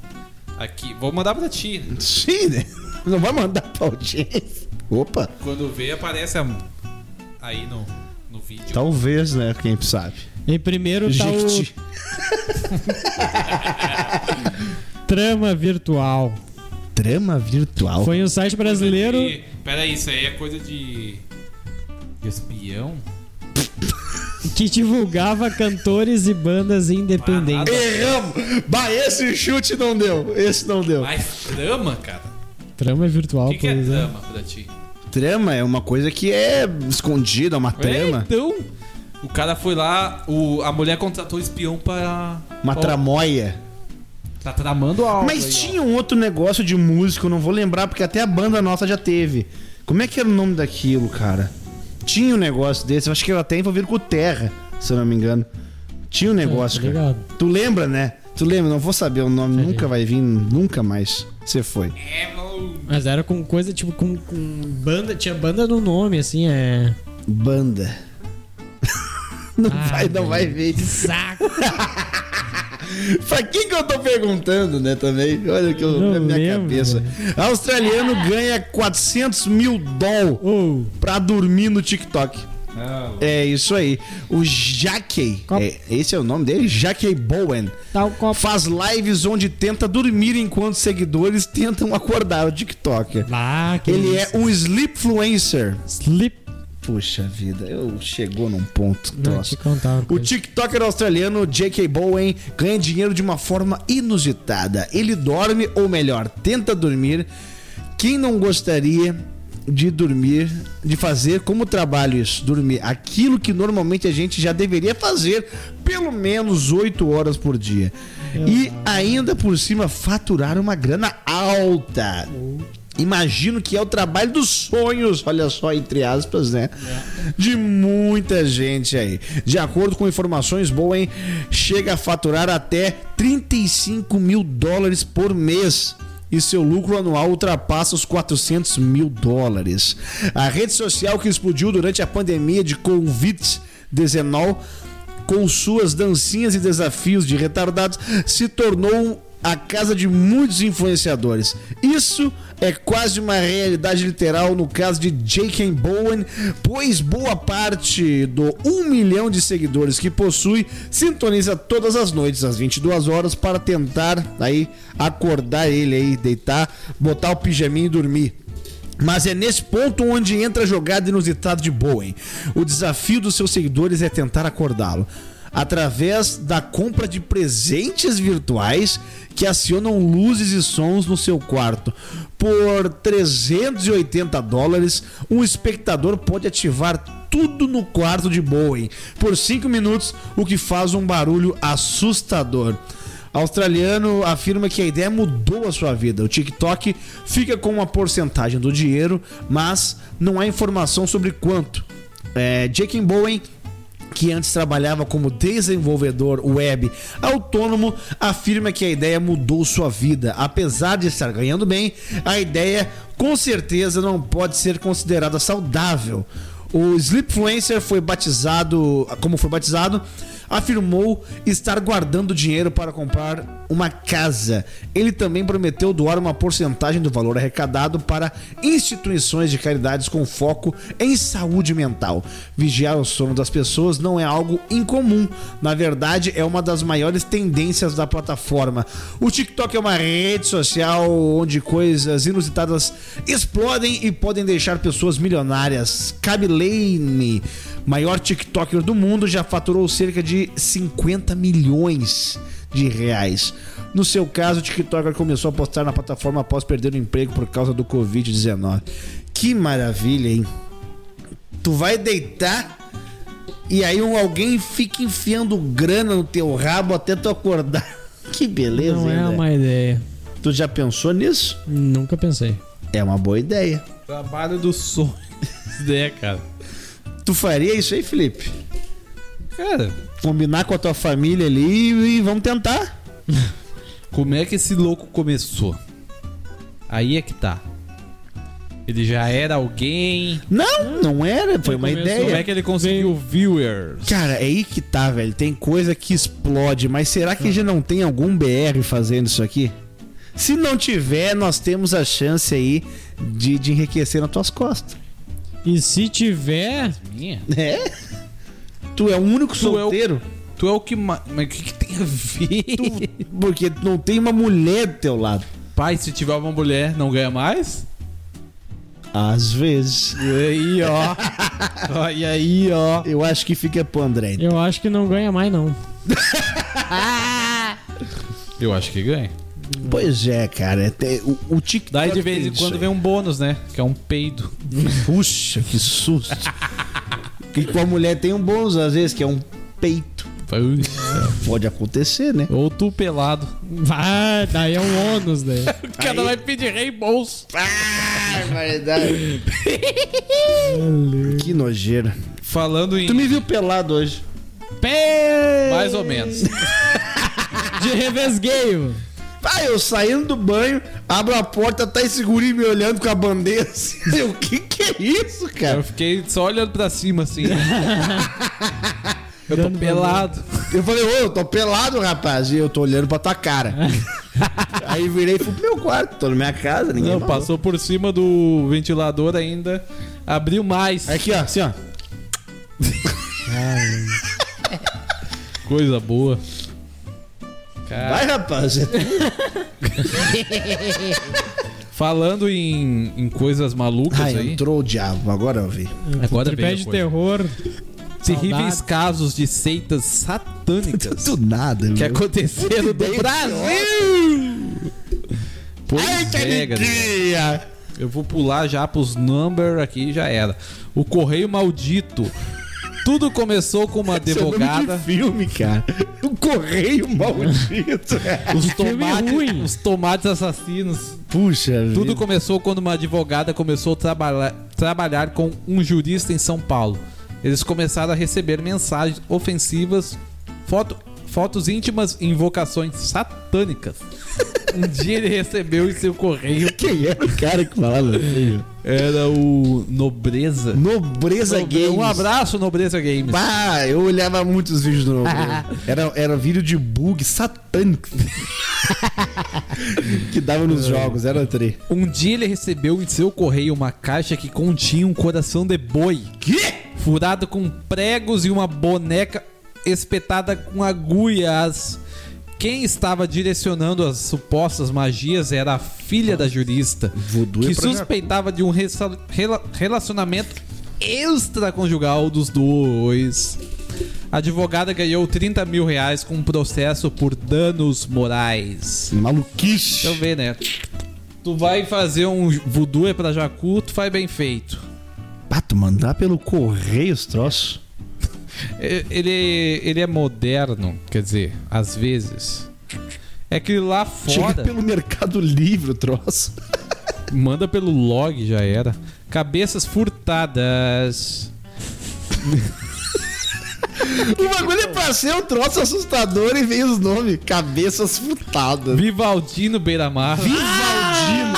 aqui. Vou mandar pra ti. né? Sim, né? Não vai mandar pra audiência. Opa, Quando vê, aparece a- aí no, no vídeo. talvez, né? Quem sabe. Em primeiro tá Jequiti. o Trama Virtual. Trama virtual. Foi um site brasileiro. E- Peraí, isso aí é coisa de. de espião? que divulgava cantores e bandas independentes. Erramos! Bah, esse chute não deu. Esse não deu. Mas trama, cara? Trama virtual, O que, que é pois é. trama pra ti? Trama é uma coisa que é escondida, uma É, trama. então. O cara foi lá, o, a mulher contratou espião pra. Uma pra- tramóia. Tá tramando algo. Mas aí, ó. tinha um outro negócio de música, eu não vou lembrar, porque até a banda nossa já teve. Como é que era o nome daquilo, cara? Tinha um negócio desse, eu acho que era até envolvido com o Terra, se eu não me engano. Tinha um negócio, tá cara. Tu lembra, né? Tu lembra? Não vou saber o nome, Sei. nunca vai vir, nunca mais. Você foi. É, mano. Mas era com coisa tipo com, com banda, tinha banda no nome, assim, é. Banda. não Ah, vai, não vai ver. Que saco! pra quem que eu tô perguntando, né, também? Olha que eu, na minha lembro, cabeça. Australiano ganha 400 mil dólares Ou. pra dormir no TikTok. É isso aí. O Jackey, é, esse é o nome dele? Jackey Bowen. Tá. Faz lives onde tenta dormir enquanto seguidores tentam acordar o TikToker. Ah, que Ele isso. é um sleepfluencer. Sleep. Puxa vida, eu chegou num ponto. Não, te contar O. TikToker australiano J.K. Bowen ganha dinheiro de uma forma inusitada. Ele dorme, ou melhor, tenta dormir. Quem não gostaria de dormir, de fazer como trabalho isso? Dormir. Aquilo que normalmente a gente já deveria fazer pelo menos 8 horas por dia. E ainda por cima faturar uma grana alta. Imagino que é o trabalho dos sonhos, olha só, entre aspas, né? De muita gente aí. De acordo com informações, Bowen chega a faturar até 35 mil dólares por mês. E seu lucro anual ultrapassa os 400 mil dólares. A rede social que explodiu durante a pandemia de Covid-19 com suas dancinhas e desafios de retardados, se tornou a casa de muitos influenciadores. Isso é quase uma realidade literal no caso de J.K. Bowen, pois boa parte do 1 milhão de seguidores que possui sintoniza todas as noites às 22 horas para tentar aí acordar ele aí, deitar, botar o pijaminho e dormir. Mas é nesse ponto onde entra a jogada inusitada de Bowen. O desafio dos seus seguidores é tentar acordá-lo. Através da compra de presentes virtuais que acionam luzes e sons no seu quarto. Por 380 dólares, um espectador pode ativar tudo no quarto de Bowen por 5 minutos, o que faz um barulho assustador. Australiano afirma que a ideia mudou a sua vida. O TikTok fica com uma porcentagem do dinheiro, mas não há informação sobre quanto. É, Jake Bowen que antes trabalhava como desenvolvedor web autônomo, afirma que a ideia mudou sua vida. Apesar de estar ganhando bem, a ideia com certeza não pode ser considerada saudável. O Sleepfluencer foi batizado, como foi batizado, afirmou estar guardando dinheiro para comprar uma casa. Ele também prometeu doar uma porcentagem do valor arrecadado para instituições de caridades com foco em saúde mental. Vigiar o sono das pessoas não é algo incomum. Na verdade, é uma das maiores tendências da plataforma. O TikTok é uma rede social onde coisas inusitadas explodem e podem deixar pessoas milionárias. Cabe Lane, maior TikToker do mundo, já faturou cerca de 50 milhões de reais. No seu caso, o TikToker começou a postar na plataforma após perder o emprego por causa do Covid-19. Que maravilha, hein? Tu vai deitar e aí um, alguém fica enfiando grana no teu rabo até tu acordar. Que beleza, Não hein, é uma ideia. Tu já pensou nisso? Nunca pensei. É uma boa ideia. Trabalho do sonho. ideia, cara. Tu faria isso aí, Felipe? Cara, Combinar com a tua família ali e vamos tentar. como é que esse louco começou? Aí é que tá. Ele já era alguém. Não, não era, foi uma começou, ideia. Como é que ele conseguiu viewers? Cara, é aí que tá, velho. Tem coisa que explode, mas será que já não tem algum BR fazendo isso aqui? Se não tiver, nós temos a chance aí de, de enriquecer nas tuas costas. E se tiver, Minha? É? Tu é o único Tu é o- solteiro? Tu é o que mais. Mas o que, que tem a ver? Porque não tem uma mulher do teu lado. Pai, se tiver uma mulher, não ganha mais? Às vezes. E aí, ó. Olha aí, ó. Eu acho que fica pro André. Eu acho que não ganha mais, não. Eu acho que ganha. Pois é, cara. é te- o, o TikTok. Daí de vez tem em quando vem um bônus, né? Que é um peido. Puxa, que susto. que com a mulher tem um bônus, às vezes, que é um peito. Pode acontecer, né? Ou tu pelado. Vai, daí é um ônus, né? O cara vai pedir reembolso. Ah, verdade. que nojeira. Falando em. Tu me viu pelado hoje. Pé! Mais ou menos. De revesgueio. Ah, eu saindo do banho, abro a porta, tá esse guri me olhando com a bandeira assim. O que que é isso, Eu cara? fiquei só olhando pra cima assim. Eu tô Dando pelado. Eu falei, ô, eu tô pelado, rapaz. E eu tô olhando pra tua cara. Aí virei e fui pro meu quarto. Tô na minha casa, ninguém Não, falou. passou por cima do ventilador ainda. Abriu mais. Aqui, ó, assim, ó. Coisa boa. Cara, Vai, rapaz. falando em, em coisas malucas Ah, aí. entrou o diabo. Agora eu vi. Agora Tripé de terror. Terríveis casos de seitas satânicas Do nada, que meu. aconteceram no Brasil. Pois Eita, é, galera. alegria! Eu vou pular já pros number aqui e já era. O Correio Maldito. Tudo começou com uma Esse é nome advogada. de filme, cara. O correio maldito. Os filme tomates, ruim. os tomates assassinos. Puxa Tudo vida. começou quando uma advogada começou a trabalhar, trabalhar com um jurista em São Paulo. Eles começaram a receber mensagens ofensivas, foto- fotos íntimas e invocações satânicas. Um dia ele recebeu em seu correio. Quem era o cara que falava assim? Era o Nobreza. Nobreza Nobre- Games. Um abraço, Nobreza Games. Pá, eu olhava muitos vídeos do Nobreza. Era, era vídeo de bug satânico. que dava nos jogos, era tri. Um dia ele recebeu em seu correio uma caixa que continha um coração de boi. Quê? furado com pregos e uma boneca espetada com agulhas. Quem estava direcionando as supostas magias era a filha da jurista, Voodoo é que suspeitava de um rela- relacionamento extraconjugal dos dois. A advogada ganhou 30 mil reais com um processo por danos morais. Maluquice. Deixa eu ver, né? Tu vai fazer um voodoo é pra Jacu, tu faz bem feito. Pá, tu mandar pelo correio os troços. E- Ele, ele é moderno, quer dizer, às vezes. É que lá Chega fora, pelo Mercado Livre o troço. manda pelo log, já era. Cabeças furtadas. O bagulho é pra ser um troço assustador e vem os nomes. Cabeças furtadas. Vivaldino Beiramar. Vivaldino.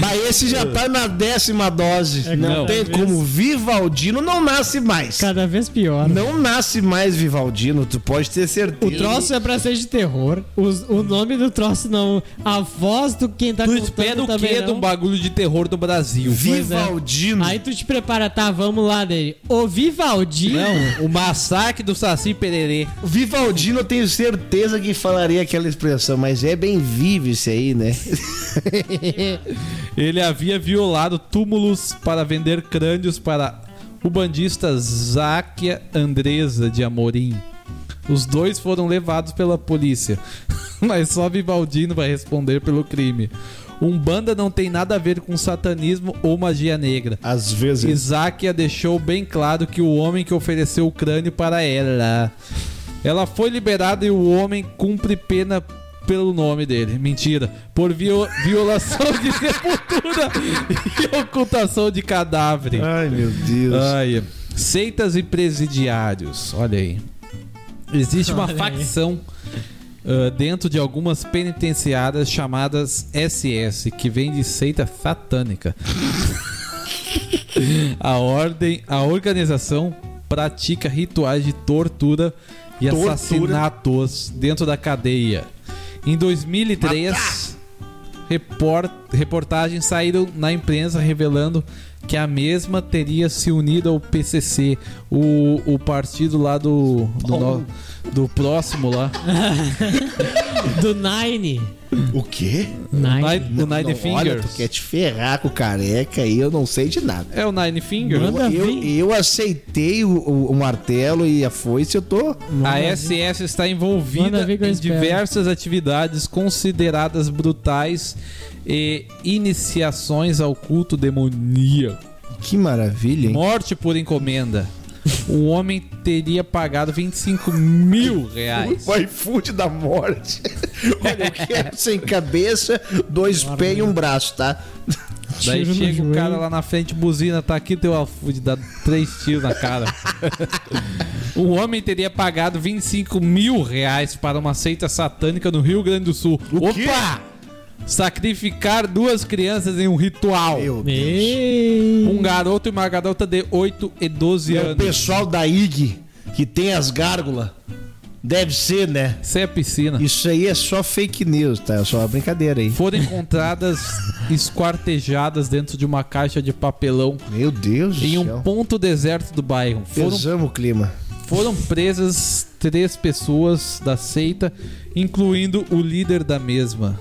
Mas esse já tá na décima dose. É, não cada tem vez- como. Vivaldino não nasce mais. Cada vez pior. Não nasce mais Vivaldino, tu pode ter O certeza. troço é pra ser de terror. Os- o nome do troço não. A voz do quem tá Tu contando espera o também quê não. de um bagulho de terror do Brasil? É. Vivaldino. Aí tu te prepara, tá? Vamos lá dele. O Vivaldino. Não, o massacre do Saci Pererê. Vivaldino eu tenho certeza que falaria aquela expressão, mas é bem vivo isso aí, né? Ele havia violado túmulos para vender crânios para o bandista Záquia Andresa de Amorim. Os dois foram levados pela polícia, mas só Vivaldino vai responder pelo crime. Umbanda não tem nada a ver com satanismo ou magia negra. Às vezes. Isaquia deixou bem claro que o homem que ofereceu o crânio para ela. Ela foi liberada e o homem cumpre pena pelo nome dele. Mentira. Por vio- violação de sepultura e ocultação de cadáver. Ai, meu Deus. Ai, seitas e presidiários. Olha aí. Existe uma Olha facção ah, dentro de algumas penitenciárias chamadas SS, que vem de seita satânica. a ordem, a organização pratica rituais de tortura e Tortura. assassinatos dentro da cadeia. Em 2003, report- reportagens saíram na imprensa revelando que a mesma teria se unido ao PCC, o, o partido lá do do, no- do próximo lá, Do Nine. O quê? Nine. Nine- o Nine Não, Finger. Olha, tu quer te ferrar com o careca aí, eu não sei de nada. É o Nine Finger. Manda Eu, vir. eu aceitei o, o- o martelo e a foice, eu tô. A SS está envolvida Manda eu em diversas atividades consideradas brutais e iniciações ao culto demoníaco. Que maravilha, hein? Morte por encomenda. O homem teria pagado 25 mil reais. O iFood da morte. Olha, eu quero sem cabeça, dois pés e um braço, tá? Daí Tiro chega o joelho. cara lá na frente, buzina, tá aqui teu iFood, dá três tiros na cara. o homem teria pagado 25 mil reais para uma seita satânica no Rio Grande do Sul. O Opa! quê? Sacrificar duas crianças em um ritual. Meu Deus. Um garoto e uma garota de 8 e 12 É o anos. pessoal da IG que tem as gárgulas. Deve ser, né? Isso é piscina. Isso aí é só fake news, tá? É só uma brincadeira aí. Foram encontradas esquartejadas dentro de uma caixa de papelão Meu Deus em um céu. ponto deserto do bairro. Foram Pesamos o clima. Foram presas três pessoas da seita, incluindo o líder da mesma.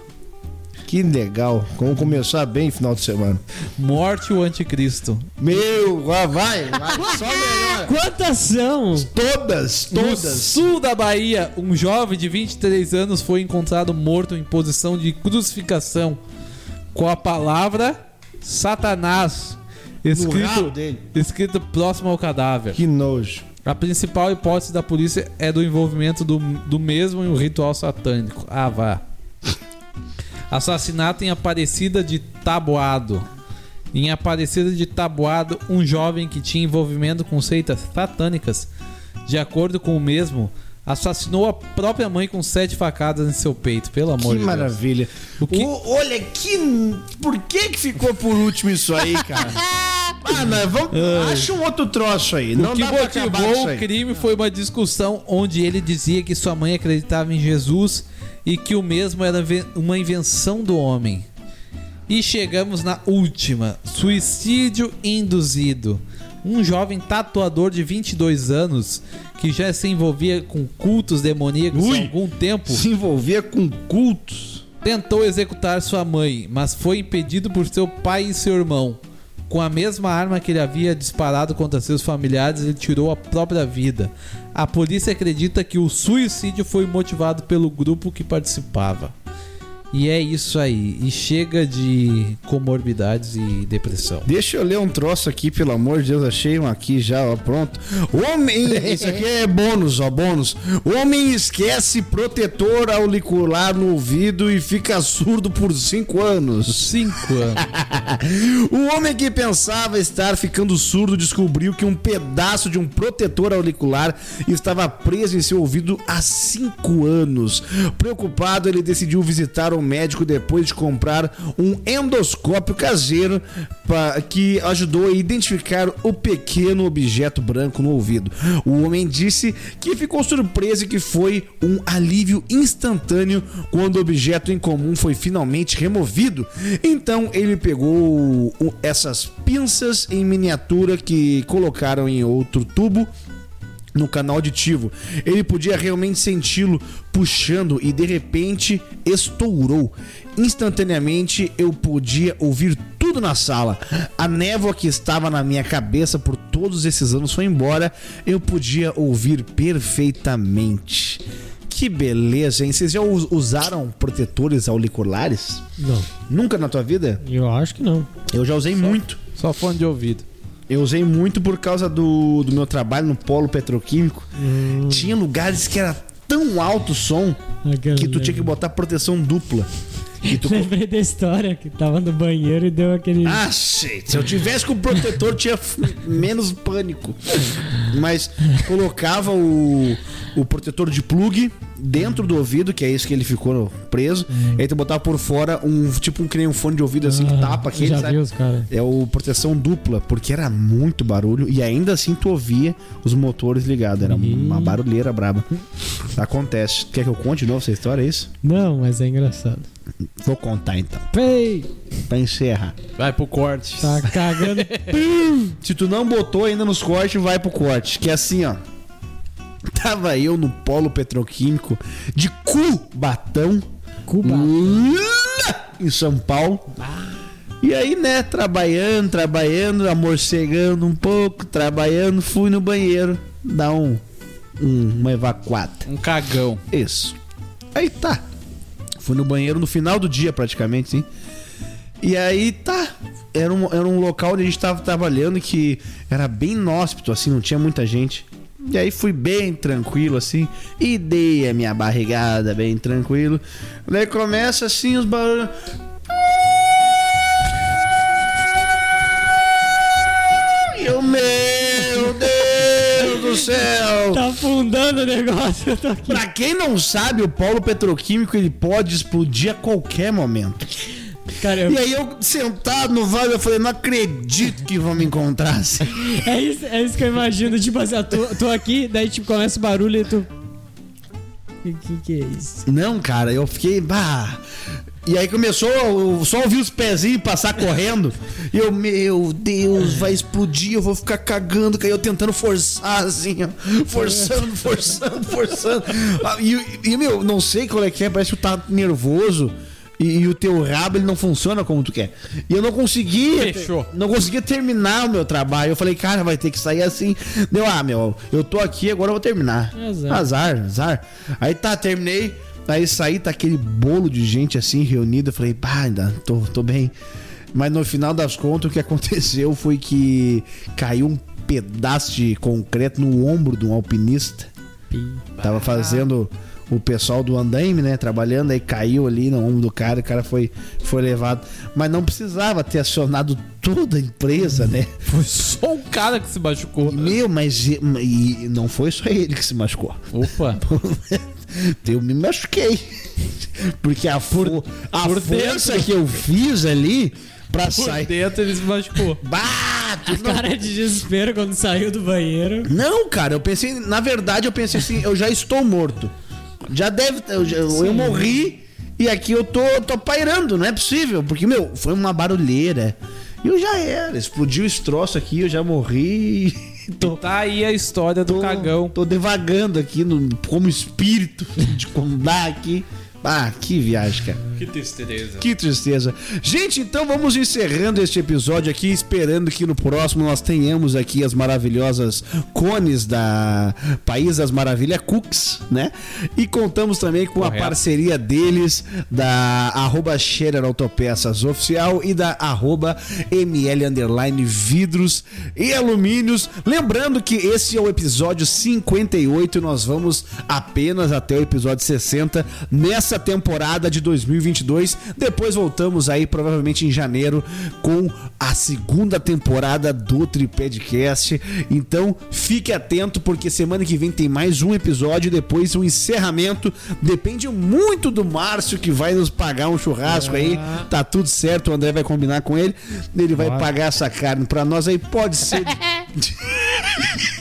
Que legal. Como começar bem final de semana. Morte o anticristo. Meu, vai, vai. Só melhor. Quantas são? Todas, No todas. sul da Bahia, um jovem de 23 anos foi encontrado morto em posição de crucificação com a palavra Satanás No escrito, escrito próximo ao cadáver. Que nojo. A principal hipótese da polícia é do envolvimento do, do mesmo em um ritual satânico. Ah, vá. Assassinato em Aparecida de Taboado. Em Aparecida de Taboado, um jovem que tinha envolvimento com seitas satânicas, de acordo com o mesmo, assassinou a própria mãe com sete facadas em seu peito. Pelo amor Que de Deus. maravilha. O que- O- olha, que. Por que que ficou por último isso aí, cara? ah, não, vamos. Acha um outro troço aí. Não o que dá motivou o crime foi uma discussão onde ele dizia que sua mãe acreditava em Jesus e que o mesmo era uma invenção do homem. E chegamos na última: suicídio induzido. Um jovem tatuador de 22 anos que já se envolvia com cultos demoníacos Ui. há algum tempo Se envolver com cultos. tentou executar sua mãe, mas foi impedido por seu pai e seu irmão. Com a mesma arma que ele havia disparado contra seus familiares, ele tirou a própria vida. A polícia acredita que o suicídio foi motivado pelo grupo que participava. E é isso aí. E chega de comorbidades e depressão. Deixa eu ler um troço aqui, pelo amor de Deus. Achei um aqui já, ó, pronto. Homem, isso aqui é bônus, ó, bônus. Homem esquece protetor auricular no ouvido e fica surdo por 5 anos. Cinco anos. O homem que pensava estar ficando surdo descobriu que um pedaço de um protetor auricular estava preso em seu ouvido há 5 anos. Preocupado, ele decidiu visitar o médico depois de comprar um endoscópio caseiro pa- que ajudou a identificar o pequeno objeto branco no ouvido. O homem disse que ficou surpreso e que foi um alívio instantâneo quando o objeto em comum foi finalmente removido. Então ele pegou essas pinças em miniatura que colocaram em outro tubo no canal auditivo. Ele podia realmente senti-lo puxando e de repente estourou. Instantaneamente eu podia ouvir tudo na sala. A névoa que estava na minha cabeça por todos esses anos foi embora. Eu podia ouvir perfeitamente. Que beleza, hein? Vocês já us- usaram protetores auriculares? Não, Nunca na tua vida? eu acho que não. Eu já usei muito. Só fone de ouvido. Eu usei muito por causa do, do meu trabalho no polo petroquímico. Tinha lugares que era tão alto o som que tu tinha que botar proteção dupla. E tu... Lembrei da história que tava no banheiro e deu aquele. Ah, shit. Se eu tivesse com o protetor, tinha menos pânico. Mas colocava o, o protetor de plug dentro do ouvido, que é isso que ele ficou preso. Aí tu botava por fora um tipo um, que um fone de ouvido assim que Ah, tapa aquele, Já sabe? viu os caras? É o proteção dupla, porque era muito barulho e ainda assim tu ouvia os motores ligados. Era uma barulheira braba. Acontece. Quer que eu conte de novo essa história, é isso? Não, mas é engraçado. Vou contar então. Pei! pra encerrar. Vai pro corte. Tá cagando. Se tu não botou ainda nos cortes, vai pro corte. Que é assim, ó. Tava eu no polo petroquímico de Cubatão. Cuba. Em São Paulo. E aí, né, trabalhando, trabalhando, amorcegando um pouco, trabalhando, fui no banheiro dar um, um- uma evacuada. Um cagão. Isso. Aí tá. Fui no banheiro no final do dia, praticamente, sim. E aí tá. Era um, era um local onde a gente tava trabalhando que era bem inóspito, assim, não tinha muita gente. E aí fui bem tranquilo, assim, e dei a minha barrigada bem tranquilo. Daí começa assim os barulhos. Do céu! Tá afundando o negócio. Eu tô aqui. Pra quem não sabe, o polo petroquímico ele pode explodir a qualquer momento. Cara, E aí eu sentado no vale, eu falei, não acredito que vão me encontrar assim. é, isso, é isso que eu imagino. Tipo assim, eu tô, tô aqui, daí tipo começa o barulho e tu. Que, que que é isso? Não, cara, eu fiquei, bah. E aí começou, eu só ouvi os pezinhos passar correndo. E eu, meu Deus, vai explodir, eu vou ficar cagando. Caiu tentando forçar, assim, ó. Forçando, forçando, forçando. Ah, E, e, meu, não sei qual é que é, parece que tu tá nervoso. E, e o teu rabo ele não funciona como tu quer. E eu não conseguia. Fechou. Não conseguia terminar o meu trabalho. Eu falei, cara, vai ter que sair assim. Deu, ah, meu, eu tô aqui, agora eu vou terminar. Azar. Azar, azar. Aí tá, terminei. Aí saí, tá aquele bolo de gente assim reunida. Eu falei, pá, ainda tô, tô bem. Mas no final das contas, o que aconteceu foi que caiu um pedaço de concreto no ombro de um alpinista. Tava fazendo o pessoal do andaime, né? Trabalhando, aí caiu ali no ombro do cara, o cara foi, foi levado. Mas não precisava ter acionado toda a empresa, né? Foi só o cara que se machucou. Meu, mas e, e não foi só ele que se machucou. Opa. Eu me machuquei. Porque a, fo a por força dentro. que eu fiz ali pra Por sair. dentro ele se machucou. Bah, A cara de desespero quando saiu do banheiro. Não, cara, eu pensei, na verdade, eu pensei assim, eu já estou morto. Já deve, eu, já- eu morri e aqui eu tô, tô pairando, não é possível, porque meu, foi uma barulheira. E eu já era, explodiu esse troço aqui, eu já morri. Tô, Tá aí a história do tô, cagão. tô devagando aqui no, como espírito de condar aqui. Ah, que viagem, cara. Que tristeza. Que tristeza. Gente, então vamos encerrando este episódio aqui, esperando que no próximo nós tenhamos aqui as maravilhosas cones da País das Maravilhas Cooks, né? E contamos também com a Correto. parceria deles, da arroba Scherer Autopeças Oficial e da arroba ML Underline Vidros e Alumínios. Lembrando que esse é o episódio 58 e nós vamos apenas até o episódio 60 nessa temporada de 2022. Depois voltamos aí provavelmente em janeiro com a segunda temporada do Tripedcast. Então fique atento porque semana que vem tem mais um episódio e depois o encerramento. Depende muito do Márcio que vai nos pagar um churrasco aí. Tá tudo certo, o André vai combinar com ele. Ele vai pagar essa carne pra nós aí. Pode ser.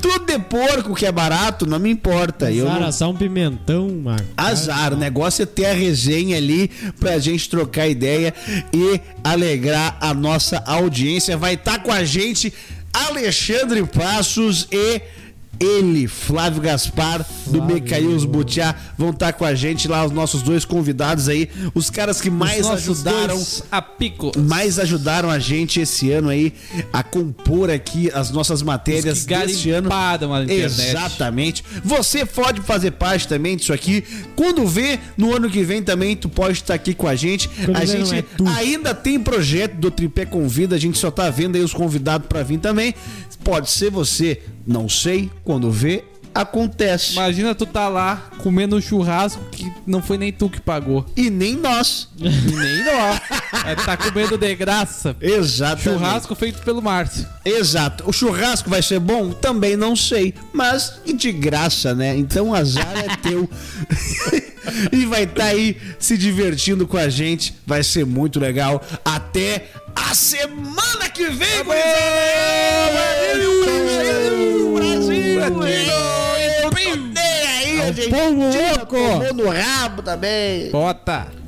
Tudo de porco que é barato, não me importa. Eu não- um pimentão, Marco. Azar, o negócio é ter a resenha ali pra gente trocar ideia e alegrar a nossa audiência. Vai estar com a gente Alexandre Passos e ele, Flávio Gaspar, do Mecaíus Butiá, vão estar com a gente lá, os nossos dois convidados aí, os caras que mais ajudaram a pico. mais ajudaram a gente esse ano aí a compor aqui as nossas matérias deste ano. Exatamente. Você pode fazer parte também disso aqui. Quando vê, no ano que vem também, tu pode estar aqui com a gente. Quando a gente é ainda tem projeto do Tripé Convida, a gente só tá vendo aí os convidados pra vir também. Pode ser você, não sei. Quando vê, acontece. Imagina tu tá lá comendo um churrasco que não foi nem tu que pagou. E nem nós. E nem nós. É, tá comendo de graça. Exatamente. Churrasco feito pelo Márcio. Exato. O churrasco vai ser bom? Também não sei. Mas e de graça, né? Então o azar é teu. e vai estar aí se divertindo com a gente. Vai ser muito legal. Até a semana que vem, Brasil! Brasil! Eu tô nem aí, É o gente. louco! Tomou no rabo também. Bota.